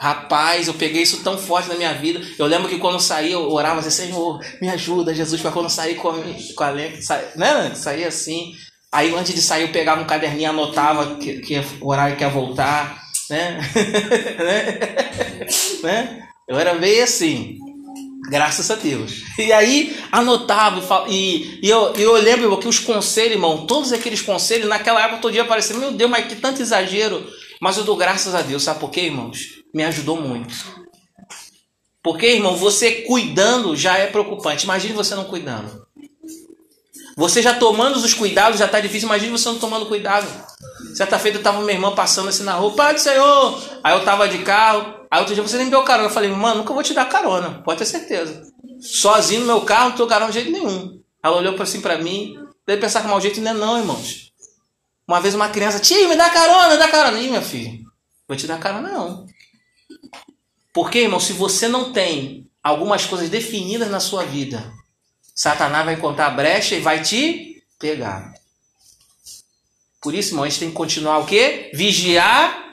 Rapaz, eu peguei isso tão forte na minha vida. Eu lembro que quando eu saí, eu orava assim, Senhor, me ajuda, Jesus, para quando eu sair com a, com a lenha, né? Saía assim. Aí antes de sair, eu pegava um caderninho, anotava que, que o horário que ia voltar, né? né? Eu era meio assim. Graças a Deus. E aí anotava e, e eu, eu lembro que os conselhos, irmão, todos aqueles conselhos, naquela época todo dia parecia, meu Deus, mas que tanto exagero. Mas eu dou graças a Deus, sabe por quê, irmãos? Me ajudou muito. Porque, irmão, você cuidando já é preocupante. Imagine você não cuidando. Você já tomando os cuidados já está difícil. Imagine você não tomando cuidado. Certa feita eu tava minha irmã passando assim na rua, Pai do Senhor! Aí eu tava de carro, aí outro dia você nem deu carona. Eu falei, mano, nunca vou te dar carona, pode ter certeza. Sozinho no meu carro, não tô carona de jeito nenhum. Ela olhou assim pra mim, deve pensar que mau jeito não é não, irmãos. Uma vez uma criança, tio, me dá carona, me dá carona. Ih, minha filha, vou te dar carona não. Porque, irmão, se você não tem algumas coisas definidas na sua vida, Satanás vai encontrar a brecha e vai te pegar. Por isso, irmão, a gente tem que continuar o quê? Vigiar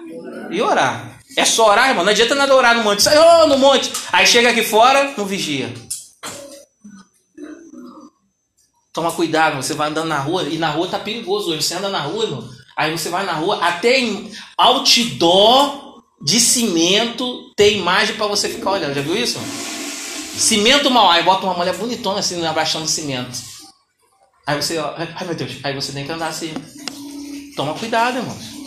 e orar. É só orar, irmão. Não adianta nada orar no monte. Sai oh, no monte. Aí chega aqui fora, não vigia. Toma cuidado, você vai andando na rua e na rua tá perigoso hoje. Você anda na rua, irmão, aí você vai na rua, até em outdoor de cimento tem imagem para você ficar olhando. Já viu isso? Cimento mal, aí bota uma mulher bonitona assim abaixando cimento. Aí você, ai meu Deus, aí você tem que andar assim. Toma cuidado, irmãos.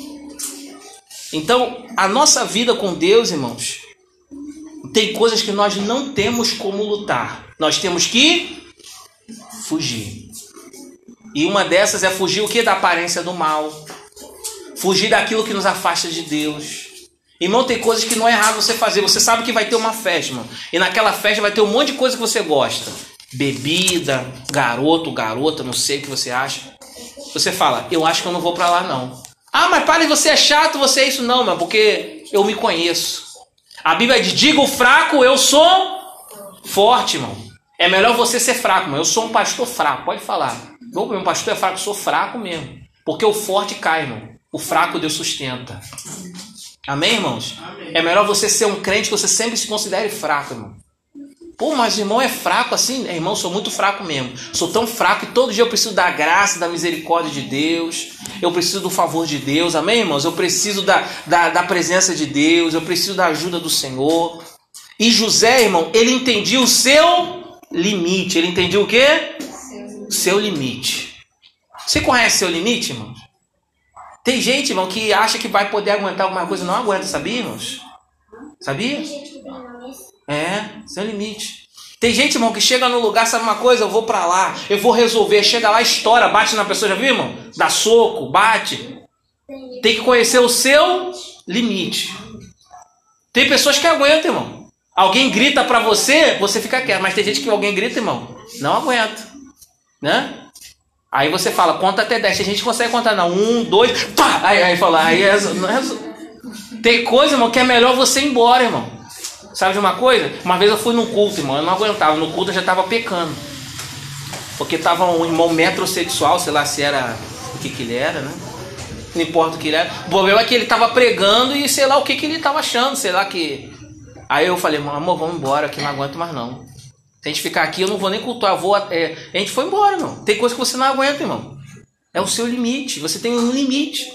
Então, a nossa vida com Deus, irmãos, tem coisas que nós não temos como lutar. Nós temos que fugir. E uma dessas é fugir o que? Da aparência do mal. Fugir daquilo que nos afasta de Deus. Irmão, tem coisas que não é errado você fazer. Você sabe que vai ter uma festa, irmão. E naquela festa vai ter um monte de coisa que você gosta. Bebida, garoto, garota, não sei o que você acha. Você fala, eu acho que eu não vou para lá não. Ah, mas para, você é chato, você é isso não, meu, porque eu me conheço. A Bíblia diz: diga o fraco, eu sou forte, irmão. É melhor você ser fraco, irmão. Eu sou um pastor fraco, pode falar. Meu pastor é fraco, eu sou fraco mesmo. Porque o forte cai, irmão. O fraco Deus sustenta. Amém, irmãos? Amém. É melhor você ser um crente que você sempre se considere fraco, irmão. Pô, mas irmão é fraco assim? É, irmão, sou muito fraco mesmo. Sou tão fraco que todo dia eu preciso da graça, da misericórdia de Deus. Eu preciso do favor de Deus. Amém, irmãos? Eu preciso da, da, da presença de Deus. Eu preciso da ajuda do Senhor. E José, irmão, ele entendia o seu limite. Ele entendia o quê? Seu limite. Você conhece seu limite, irmão? Tem gente, irmão, que acha que vai poder aguentar alguma coisa não aguenta, sabia, irmãos? Sabia? É, sem limite. Tem gente, irmão, que chega no lugar, sabe uma coisa? Eu vou para lá, eu vou resolver. Chega lá, estoura, bate na pessoa, já viu, irmão? Dá soco, bate. Tem que conhecer o seu limite. Tem pessoas que aguentam, irmão. Alguém grita para você, você fica quieto. Mas tem gente que alguém grita, irmão, não aguenta. Né? Aí você fala, conta até 10. Tem gente consegue contar, não. Um, dois, pá! Aí, aí fala, aí é, é, tem coisa, irmão, que é melhor você ir embora, irmão. Sabe de uma coisa? Uma vez eu fui no culto, irmão, eu não aguentava. No culto eu já estava pecando. Porque tava um irmão metrosexual, sei lá se era o que, que ele era, né? Não importa o que ele era. O problema é que ele estava pregando e sei lá o que, que ele estava achando, sei lá que. Aí eu falei, amor, vamos embora, que não aguento mais não. Se a gente ficar aqui, eu não vou nem cultuar, vou. É... A gente foi embora, irmão. Tem coisa que você não aguenta, irmão. É o seu limite. Você tem um limite.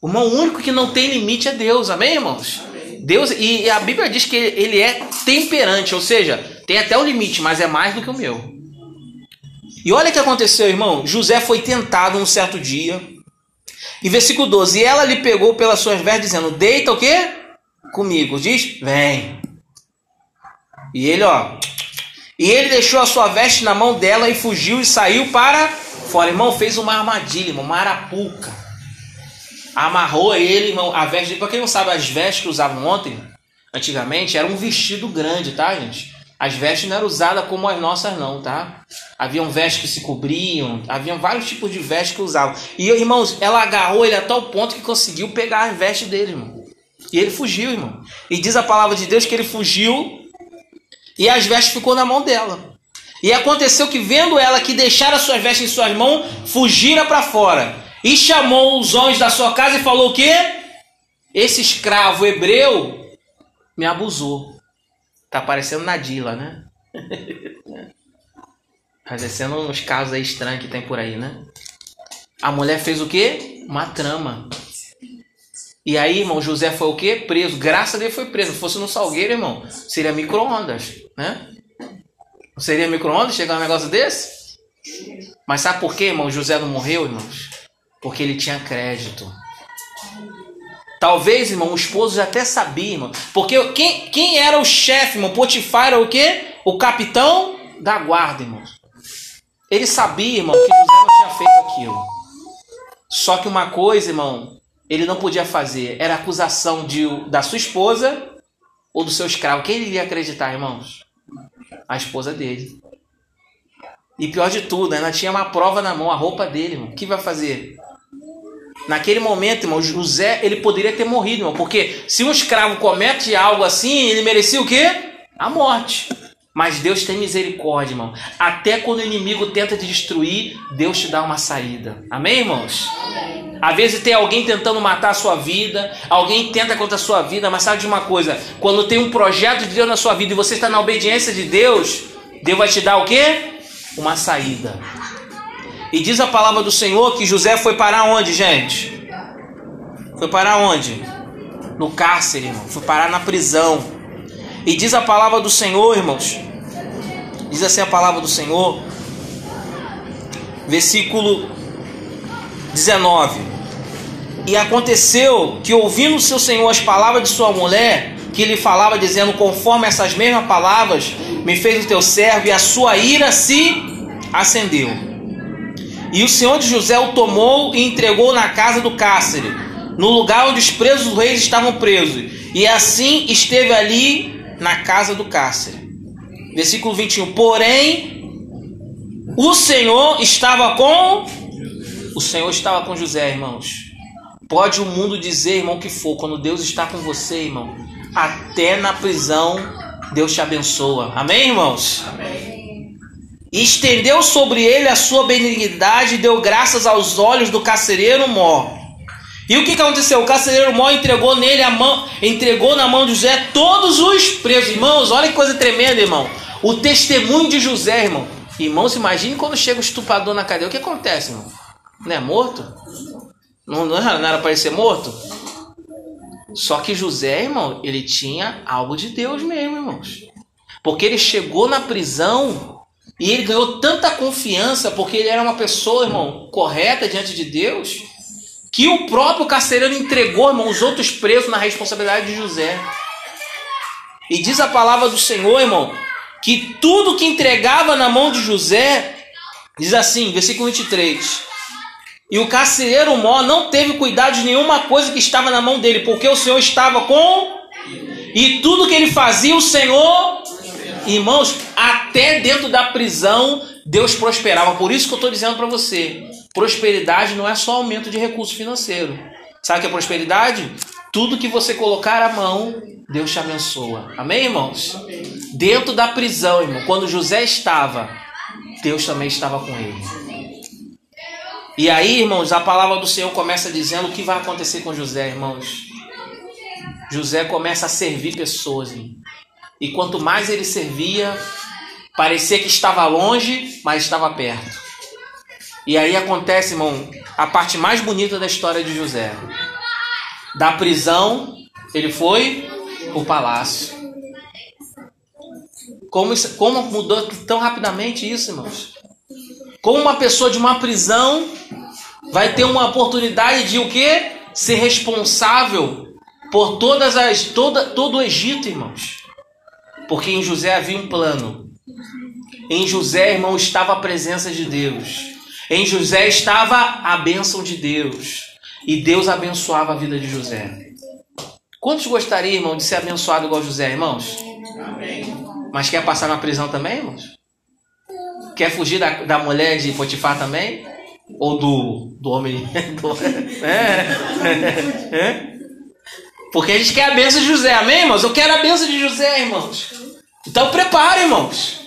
O irmão único que não tem limite é Deus, amém, irmãos? Deus, e a Bíblia diz que ele é temperante, ou seja, tem até o limite, mas é mais do que o meu. E olha o que aconteceu, irmão. José foi tentado um certo dia. E versículo 12: E ela lhe pegou pelas suas vestes, dizendo: Deita o quê? Comigo. Diz: Vem. E ele, ó. E ele deixou a sua veste na mão dela e fugiu e saiu para fora. Irmão, fez uma armadilha, irmão, uma arapuca amarrou ele, a veste. Pra quem não sabe, as vestes que usavam ontem, antigamente, era um vestido grande, tá, gente? As vestes não eram usadas como as nossas, não, tá? Haviam vestes que se cobriam, haviam vários tipos de vestes que usavam. E, irmãos, ela agarrou ele a tal ponto que conseguiu pegar as vestes dele, irmão. E ele fugiu, irmão. E diz a palavra de Deus que ele fugiu e as vestes ficou na mão dela. E aconteceu que, vendo ela que deixara as suas vestes em suas mãos, fugira para fora. E chamou os homens da sua casa e falou o quê? Esse escravo hebreu me abusou. Tá parecendo Nadila, né? Parecendo uns casos aí estranhos que tem por aí, né? A mulher fez o quê? Uma trama. E aí, irmão, José foi o quê? Preso. Graças a Deus foi preso. Se fosse no salgueiro, irmão, seria micro-ondas, né? Seria micro-ondas chegar um negócio desse? Mas sabe por quê, irmão? José não morreu, irmãos? Porque ele tinha crédito. Talvez, irmão, o esposo já até sabia, irmão. Porque quem, quem era o chefe, irmão? Potifar era o quê? O capitão da guarda, irmão. Ele sabia, irmão, que José não tinha feito aquilo. Só que uma coisa, irmão, ele não podia fazer era acusação de, da sua esposa ou do seu escravo. Quem ele iria acreditar, irmãos? A esposa dele. E pior de tudo, ela tinha uma prova na mão, a roupa dele, irmão. O que vai fazer? Naquele momento, irmão, José, ele poderia ter morrido, irmão. Porque se um escravo comete algo assim, ele merecia o quê? A morte. Mas Deus tem misericórdia, irmão. Até quando o inimigo tenta te destruir, Deus te dá uma saída. Amém, irmãos? Amém. Às vezes tem alguém tentando matar a sua vida, alguém tenta contra a sua vida, mas sabe de uma coisa? Quando tem um projeto de Deus na sua vida e você está na obediência de Deus, Deus vai te dar o quê? Uma saída. E diz a palavra do Senhor que José foi parar onde, gente? Foi parar onde? No cárcere, irmão. Foi parar na prisão. E diz a palavra do Senhor, irmãos, Diz assim a palavra do Senhor, versículo 19: E aconteceu que, ouvindo seu senhor as palavras de sua mulher, que lhe falava, dizendo: Conforme essas mesmas palavras, me fez o teu servo, e a sua ira se acendeu. E o senhor de José o tomou e entregou na casa do cárcere, no lugar onde os presos reis estavam presos, e assim esteve ali na casa do cárcere. Versículo 21. Porém, o Senhor estava com. O Senhor estava com José, irmãos. Pode o mundo dizer, irmão, que for. Quando Deus está com você, irmão, até na prisão, Deus te abençoa. Amém, irmãos? Amém. E estendeu sobre ele a sua benignidade e deu graças aos olhos do carcereiro Mó. E o que, aconteceu? O carcereiro Mó entregou nele a mão, entregou na mão de José todos os presos. Irmãos, olha que coisa tremenda, irmão. O testemunho de José, irmão. Irmãos, imagine quando chega o estuprador na cadeia. O que acontece, irmão? Não é morto? Não, não era para ele ser morto? Só que José, irmão, ele tinha algo de Deus mesmo, irmãos. Porque ele chegou na prisão e ele ganhou tanta confiança porque ele era uma pessoa, irmão, correta diante de Deus, que o próprio carcereiro entregou, irmão, os outros presos na responsabilidade de José. E diz a palavra do Senhor, irmão, que tudo que entregava na mão de José, diz assim, versículo 23. E o carcereiro Mó não teve cuidado de nenhuma coisa que estava na mão dele, porque o Senhor estava com. E tudo que ele fazia, o Senhor. Irmãos, até dentro da prisão, Deus prosperava. Por isso que eu estou dizendo para você: prosperidade não é só aumento de recurso financeiro. Sabe o que é prosperidade? Tudo que você colocar a mão, Deus te abençoa. Amém, irmãos? Amém. Dentro da prisão, irmão, quando José estava, Deus também estava com ele. E aí, irmãos, a palavra do Senhor começa dizendo o que vai acontecer com José, irmãos. José começa a servir pessoas. Irmão. E quanto mais ele servia, parecia que estava longe, mas estava perto. E aí acontece, irmão, a parte mais bonita da história de José. Da prisão, ele foi o palácio. Como, isso, como mudou tão rapidamente isso, irmãos? Como uma pessoa de uma prisão vai ter uma oportunidade de o quê? Ser responsável por todas as toda, todo o Egito, irmãos. Porque em José havia um plano. Em José, irmão, estava a presença de Deus. Em José estava a bênção de Deus. E Deus abençoava a vida de José. Quantos gostariam, irmão, de ser abençoado igual José, irmãos? Amém. Mas quer passar na prisão também, irmãos? Quer fugir da, da mulher de Potifar também? Ou do, do homem? Do, é, é, Porque a gente quer a bênção de José, amém, irmãos? Eu quero a bênção de José, irmãos. Então prepare, irmãos.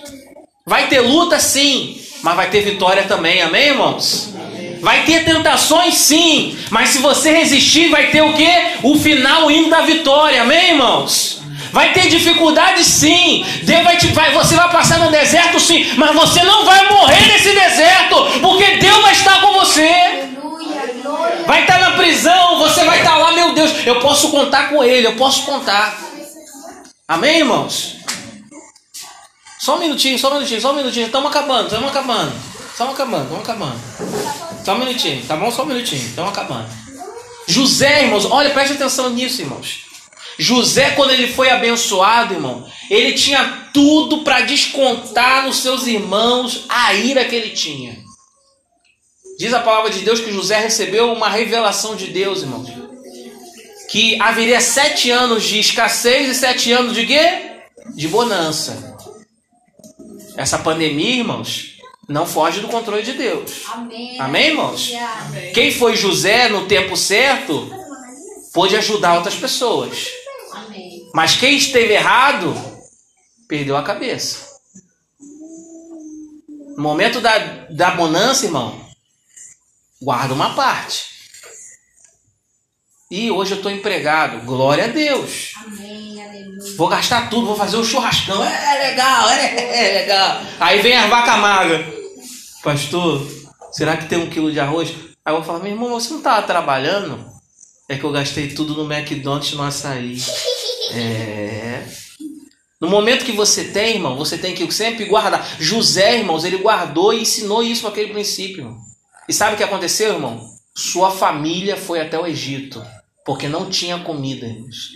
Vai ter luta sim, mas vai ter vitória também, amém, irmãos? Vai ter tentações sim, mas se você resistir, vai ter o que? O final indo da vitória, amém, irmãos? Vai ter dificuldade sim. Deus vai te, vai, você vai passar no deserto sim, mas você não vai morrer nesse deserto, porque Deus vai estar com você. Vai estar na prisão, você vai estar lá, meu Deus, eu posso contar com ele, eu posso contar. Amém, irmãos? Só um minutinho, só um minutinho, só um minutinho. Estamos acabando, estamos acabando. Estamos acabando, estamos acabando. Só um minutinho, tá bom? Só um minutinho. Estamos acabando. José, irmãos, olha, preste atenção nisso, irmãos. José, quando ele foi abençoado, irmão, ele tinha tudo para descontar nos seus irmãos a ira que ele tinha. Diz a palavra de Deus que José recebeu uma revelação de Deus, irmãos. que haveria sete anos de escassez e sete anos de quê? De bonança. Essa pandemia, irmãos, não foge do controle de Deus. Amém. Amém, irmãos? Quem foi José no tempo certo pôde ajudar outras pessoas. Amém. Mas quem esteve errado perdeu a cabeça. No momento da, da bonança, irmão, guarda uma parte. E hoje eu estou empregado. Glória a Deus. Amém. Aleluia. Vou gastar tudo, vou fazer um churrascão. É legal, é, é legal. Aí vem a vaca magra. Pastor, será que tem um quilo de arroz? Aí eu falar, meu irmão, você não estava trabalhando? É que eu gastei tudo no McDonald's no açaí. É. No momento que você tem, irmão, você tem que sempre guardar. José, irmãos, ele guardou e ensinou isso aquele princípio. E sabe o que aconteceu, irmão? Sua família foi até o Egito, porque não tinha comida, irmãos.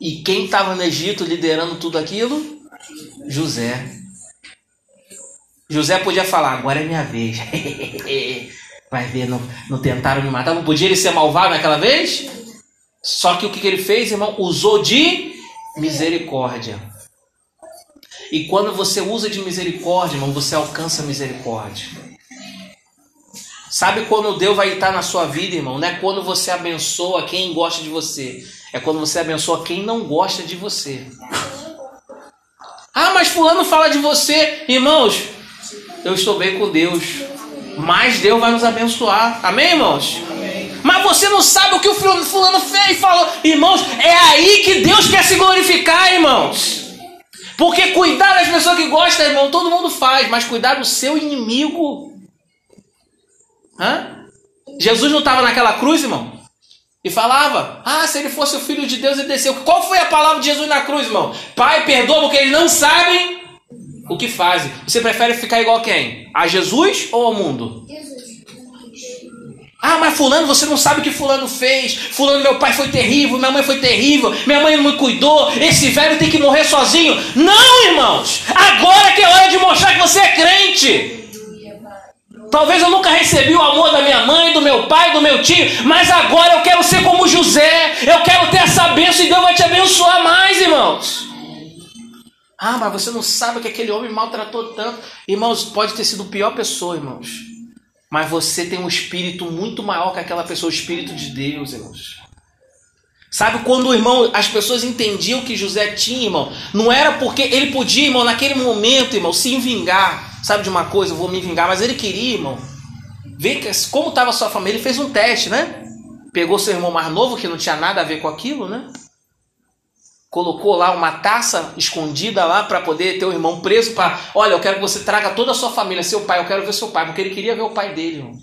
E quem estava no Egito liderando tudo aquilo? José. José podia falar, agora é minha vez. Vai ver, não, não tentaram me matar. Não podia ele ser malvado naquela vez? Só que o que, que ele fez, irmão? Usou de misericórdia. E quando você usa de misericórdia, irmão, você alcança misericórdia. Sabe quando Deus vai estar na sua vida, irmão? Não é quando você abençoa quem gosta de você. É quando você abençoa quem não gosta de você. Ah, mas fulano fala de você. Irmãos, eu estou bem com Deus. Mas Deus vai nos abençoar. Amém, irmãos? Mas você não sabe o que o fulano fez e falou. Irmãos, é aí que Deus quer se glorificar, irmãos. Porque cuidar das pessoas que gostam, irmão, todo mundo faz. Mas cuidar do seu inimigo. Hã? Jesus não estava naquela cruz, irmão? E falava: Ah, se ele fosse o filho de Deus, ele desceu. Qual foi a palavra de Jesus na cruz, irmão? Pai, perdoa porque eles não sabem o que fazem. Você prefere ficar igual a quem? A Jesus ou ao mundo? Ah, mas fulano, você não sabe o que fulano fez. Fulano, meu pai foi terrível, minha mãe foi terrível, minha mãe não me cuidou, esse velho tem que morrer sozinho. Não, irmãos! Agora que é hora de mostrar que você é crente. Talvez eu nunca recebi o amor da minha mãe, do meu pai, do meu tio, mas agora eu quero ser como José. Eu quero ter essa bênção e Deus vai te abençoar mais, irmãos. Ah, mas você não sabe que aquele homem maltratou tanto. Irmãos, pode ter sido a pior pessoa, irmãos. Mas você tem um espírito muito maior que aquela pessoa, o espírito de Deus, irmãos. Sabe quando, irmão, as pessoas entendiam que José tinha, irmão? Não era porque ele podia, irmão, naquele momento, irmão, se vingar. Sabe de uma coisa, eu vou me vingar, mas ele queria, irmão. Ver como estava sua família, ele fez um teste, né? Pegou seu irmão mais novo, que não tinha nada a ver com aquilo, né? Colocou lá uma taça escondida lá para poder ter o irmão preso para, olha, eu quero que você traga toda a sua família, seu pai, eu quero ver seu pai, porque ele queria ver o pai dele, irmão.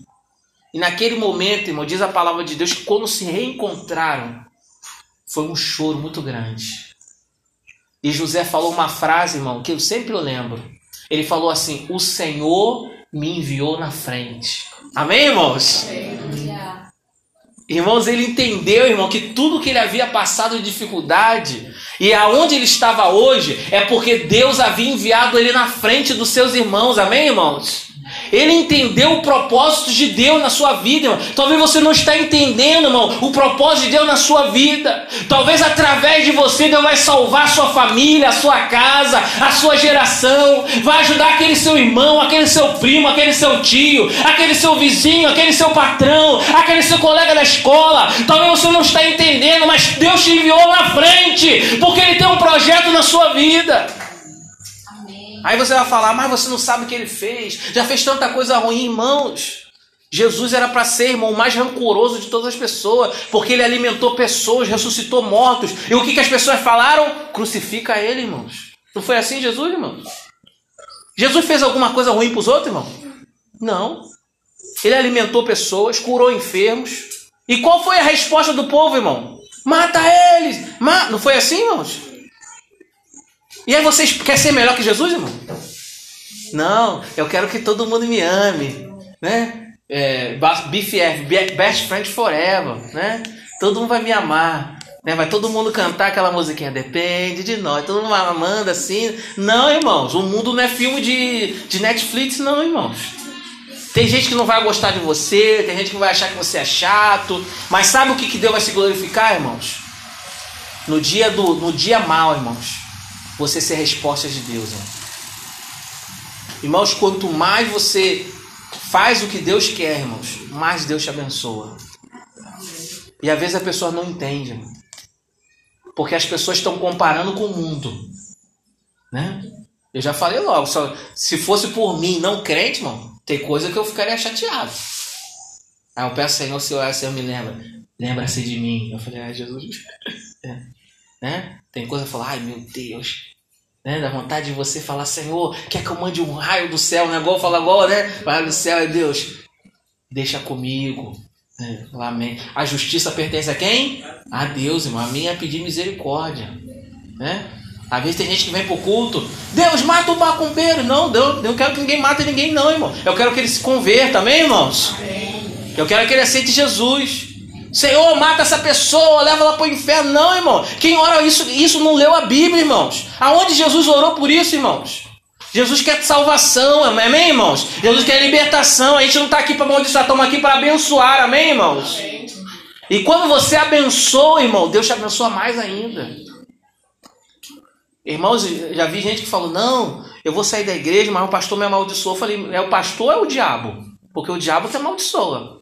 E naquele momento, irmão, diz a palavra de Deus que quando se reencontraram, foi um choro muito grande. E José falou uma frase, irmão, que eu sempre lembro. Ele falou assim: O Senhor me enviou na frente. Amém, irmãos? Amém. Irmãos, ele entendeu, irmão, que tudo que ele havia passado de dificuldade e aonde ele estava hoje é porque Deus havia enviado ele na frente dos seus irmãos. Amém, irmãos? Ele entendeu o propósito de Deus na sua vida, irmão. Talvez você não está entendendo, irmão, o propósito de Deus na sua vida. Talvez através de você Deus vai salvar a sua família, a sua casa, a sua geração. Vai ajudar aquele seu irmão, aquele seu primo, aquele seu tio, aquele seu vizinho, aquele seu patrão, aquele seu colega da escola. Talvez você não está entendendo, mas Deus te enviou na frente, porque Ele tem um projeto na sua vida. Aí você vai falar, mas você não sabe o que ele fez. Já fez tanta coisa ruim, irmãos. Jesus era para ser, irmão, o mais rancoroso de todas as pessoas, porque ele alimentou pessoas, ressuscitou mortos. E o que, que as pessoas falaram? Crucifica ele, irmãos. Não foi assim, Jesus, irmãos? Jesus fez alguma coisa ruim para os outros, irmão? Não. Ele alimentou pessoas, curou enfermos. E qual foi a resposta do povo, irmão? Mata eles! Ma Não foi assim, irmãos? E aí vocês querem ser melhor que Jesus, irmão? Não, eu quero que todo mundo me ame, né? É, BFF, Best Friend Forever, né? Todo mundo vai me amar, né? Vai todo mundo cantar aquela musiquinha, depende de nós, todo mundo amando assim. Não, irmãos, o mundo não é filme de, de Netflix, não, irmãos. Tem gente que não vai gostar de você, tem gente que vai achar que você é chato, mas sabe o que, que Deus vai se glorificar, irmãos? No dia do no dia mal, irmãos, você ser resposta de Deus, irmãos. Irmãos, quanto mais você faz o que Deus quer, irmãos, mais Deus te abençoa. E às vezes a pessoa não entende, irmão. porque as pessoas estão comparando com o mundo, né? Eu já falei logo, só, se fosse por mim, não crente, irmão, tem coisa que eu ficaria chateado. Aí eu peço, Senhor, se eu, me lembra, lembra-se de mim. Eu falei, ai Jesus, é. Né? Tem coisa que eu falo, ai meu Deus, né? Da vontade de você falar, Senhor, quer que eu mande um raio do céu, né? Igual fala agora, né? Raio do céu, é Deus, deixa comigo. Amém. A justiça pertence a quem? A Deus, irmão. A minha é pedir misericórdia. Né? Às vezes tem gente que vem pro culto, Deus mata o macumbeiro. Não, Deus, eu não quero que ninguém mate ninguém, não, irmão. Eu quero que ele se converta, amém, irmãos? Amém. Eu quero que ele aceite Jesus. Senhor, mata essa pessoa, leva ela para o inferno. Não, irmão. Quem ora isso, isso não leu a Bíblia, irmãos. Aonde Jesus orou por isso, irmãos? Jesus quer salvação, amém, irmãos? Jesus quer libertação. A gente não está aqui para amaldiçoar, estamos aqui para abençoar, amém, irmãos? Amém. E quando você abençoa, irmão, Deus te abençoa mais ainda. Irmãos, já vi gente que falou: não, eu vou sair da igreja, mas o pastor me amaldiçoou. Eu falei: é o pastor ou é o diabo? Porque o diabo te amaldiçoa.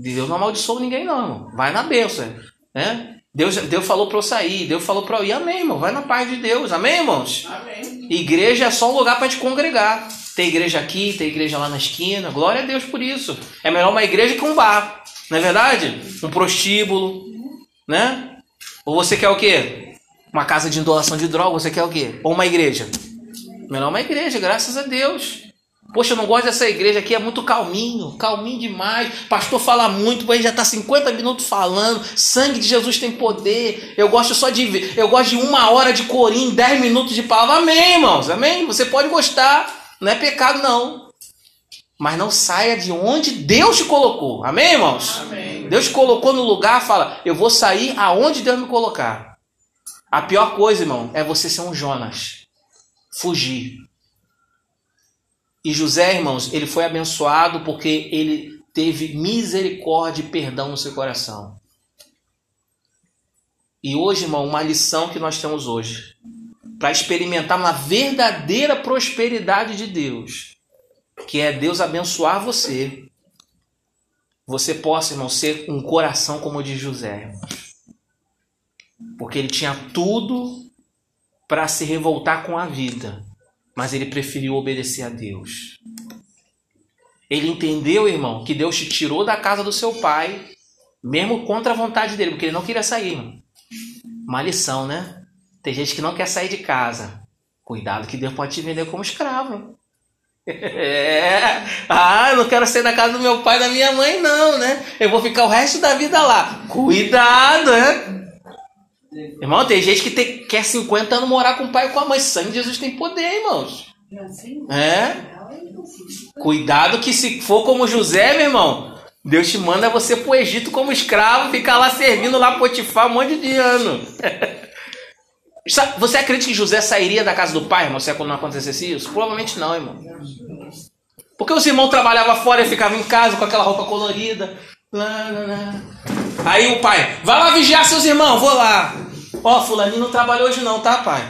Deus não amaldiçoou ninguém, não. Vai na bênção. Né? Deus, Deus falou para eu sair, Deus falou para eu ir. Amém, irmão. Vai na paz de Deus. Amém, irmãos? Amém. Igreja é só um lugar para te congregar. Tem igreja aqui, tem igreja lá na esquina. Glória a Deus por isso. É melhor uma igreja que um bar. Não é verdade? Um prostíbulo. Né? Ou você quer o quê? Uma casa de doação de droga, você quer o quê? Ou uma igreja? Melhor uma igreja, graças a Deus. Poxa, eu não gosto dessa igreja aqui, é muito calminho, calminho demais. Pastor fala muito, ele já está 50 minutos falando. Sangue de Jesus tem poder. Eu gosto só de eu gosto de uma hora de corim, 10 minutos de palavra. Amém, irmãos. Amém. Você pode gostar, não é pecado não. Mas não saia de onde Deus te colocou. Amém, irmãos? Amém. Deus te colocou no lugar, fala, eu vou sair aonde Deus me colocar. A pior coisa, irmão, é você ser um Jonas. Fugir. E José, irmãos, ele foi abençoado porque ele teve misericórdia e perdão no seu coração. E hoje, irmão, uma lição que nós temos hoje, para experimentar uma verdadeira prosperidade de Deus, que é Deus abençoar você, você possa, irmão, ser um coração como o de José, irmãos. Porque ele tinha tudo para se revoltar com a vida, mas ele preferiu obedecer a Deus. Ele entendeu, irmão, que Deus te tirou da casa do seu pai, mesmo contra a vontade dele, porque ele não queria sair, irmão. Uma lição, né? Tem gente que não quer sair de casa. Cuidado que Deus pode te vender como escravo. É. Ah, eu não quero sair da casa do meu pai e da minha mãe, não, né? Eu vou ficar o resto da vida lá. Cuidado, né? Irmão, tem gente que tem, quer 50 anos morar com o pai e com a mãe. Sangue de Jesus tem poder, irmãos. É? Cuidado que se for como José, meu irmão, Deus te manda você pro Egito como escravo, ficar lá servindo lá Potifar um monte de ano. Você acredita que José sairia da casa do pai, irmão, se não acontecesse isso? Provavelmente não, irmão. Porque os irmãos trabalhavam fora e ficavam em casa com aquela roupa colorida. Aí o pai, vai lá vigiar seus irmãos, vou lá. Ó, oh, fulaninho não trabalhou hoje não, tá, pai?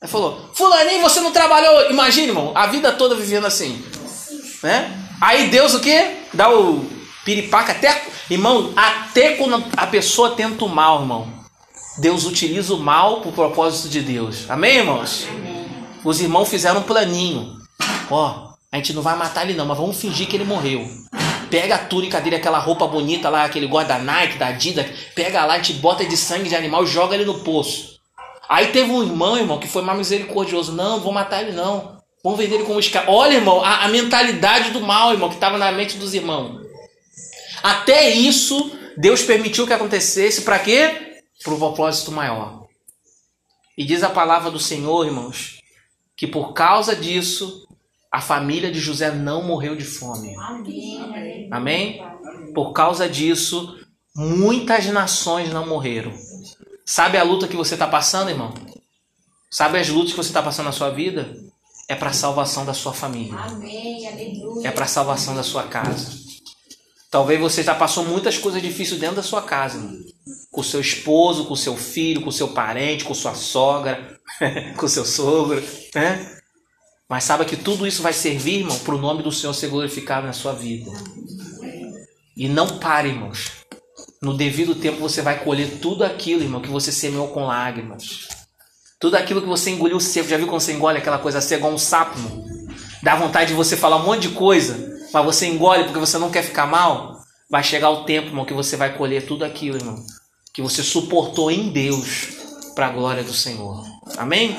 Aí falou, fulaninho, você não trabalhou. Imagina, irmão, a vida toda vivendo assim. Né? Aí Deus o quê? Dá o piripaca até. Irmão, até quando a pessoa tenta o mal, irmão. Deus utiliza o mal para o propósito de Deus. Amém, irmãos? Amém. Os irmãos fizeram um planinho. Ó, a gente não vai matar ele não, mas vamos fingir que ele morreu. Pega a túnica dele, aquela roupa bonita lá, aquele guarda Nike, da Adidas, pega lá, a gente bota de sangue de animal, joga ele no poço. Aí teve um irmão, irmão, que foi mais misericordioso. Não, vou matar ele não. Vamos vender ele como escravo. Olha, irmão, a, a mentalidade do mal, irmão, que estava na mente dos irmãos. Até isso, Deus permitiu que acontecesse. Para quê? Para o propósito maior. E diz a palavra do Senhor, irmãos, que por causa disso, a família de José não morreu de fome. Amém. Amém? Por causa disso, muitas nações não morreram. Sabe a luta que você está passando, irmão? Sabe as lutas que você está passando na sua vida? é para a salvação da sua família. Amém. Aleluia. É para a salvação da sua casa. Talvez você já passou muitas coisas difíceis dentro da sua casa, irmão. com o seu esposo, com o seu filho, com o seu parente, com sua sogra, com o seu sogro, né? Mas saiba que tudo isso vai servir, irmão, para o nome do Senhor ser glorificado na sua vida. E não pare, irmãos. No devido tempo você vai colher tudo aquilo, irmão, que você semeou com lágrimas. Tudo aquilo que você engoliu seco. Já viu quando você engole aquela coisa seca igual um sapo, irmão? Dá vontade de você falar um monte de coisa, mas você engole porque você não quer ficar mal. Vai chegar o tempo, irmão, que você vai colher tudo aquilo, irmão, que você suportou em Deus para a glória do Senhor. Amém?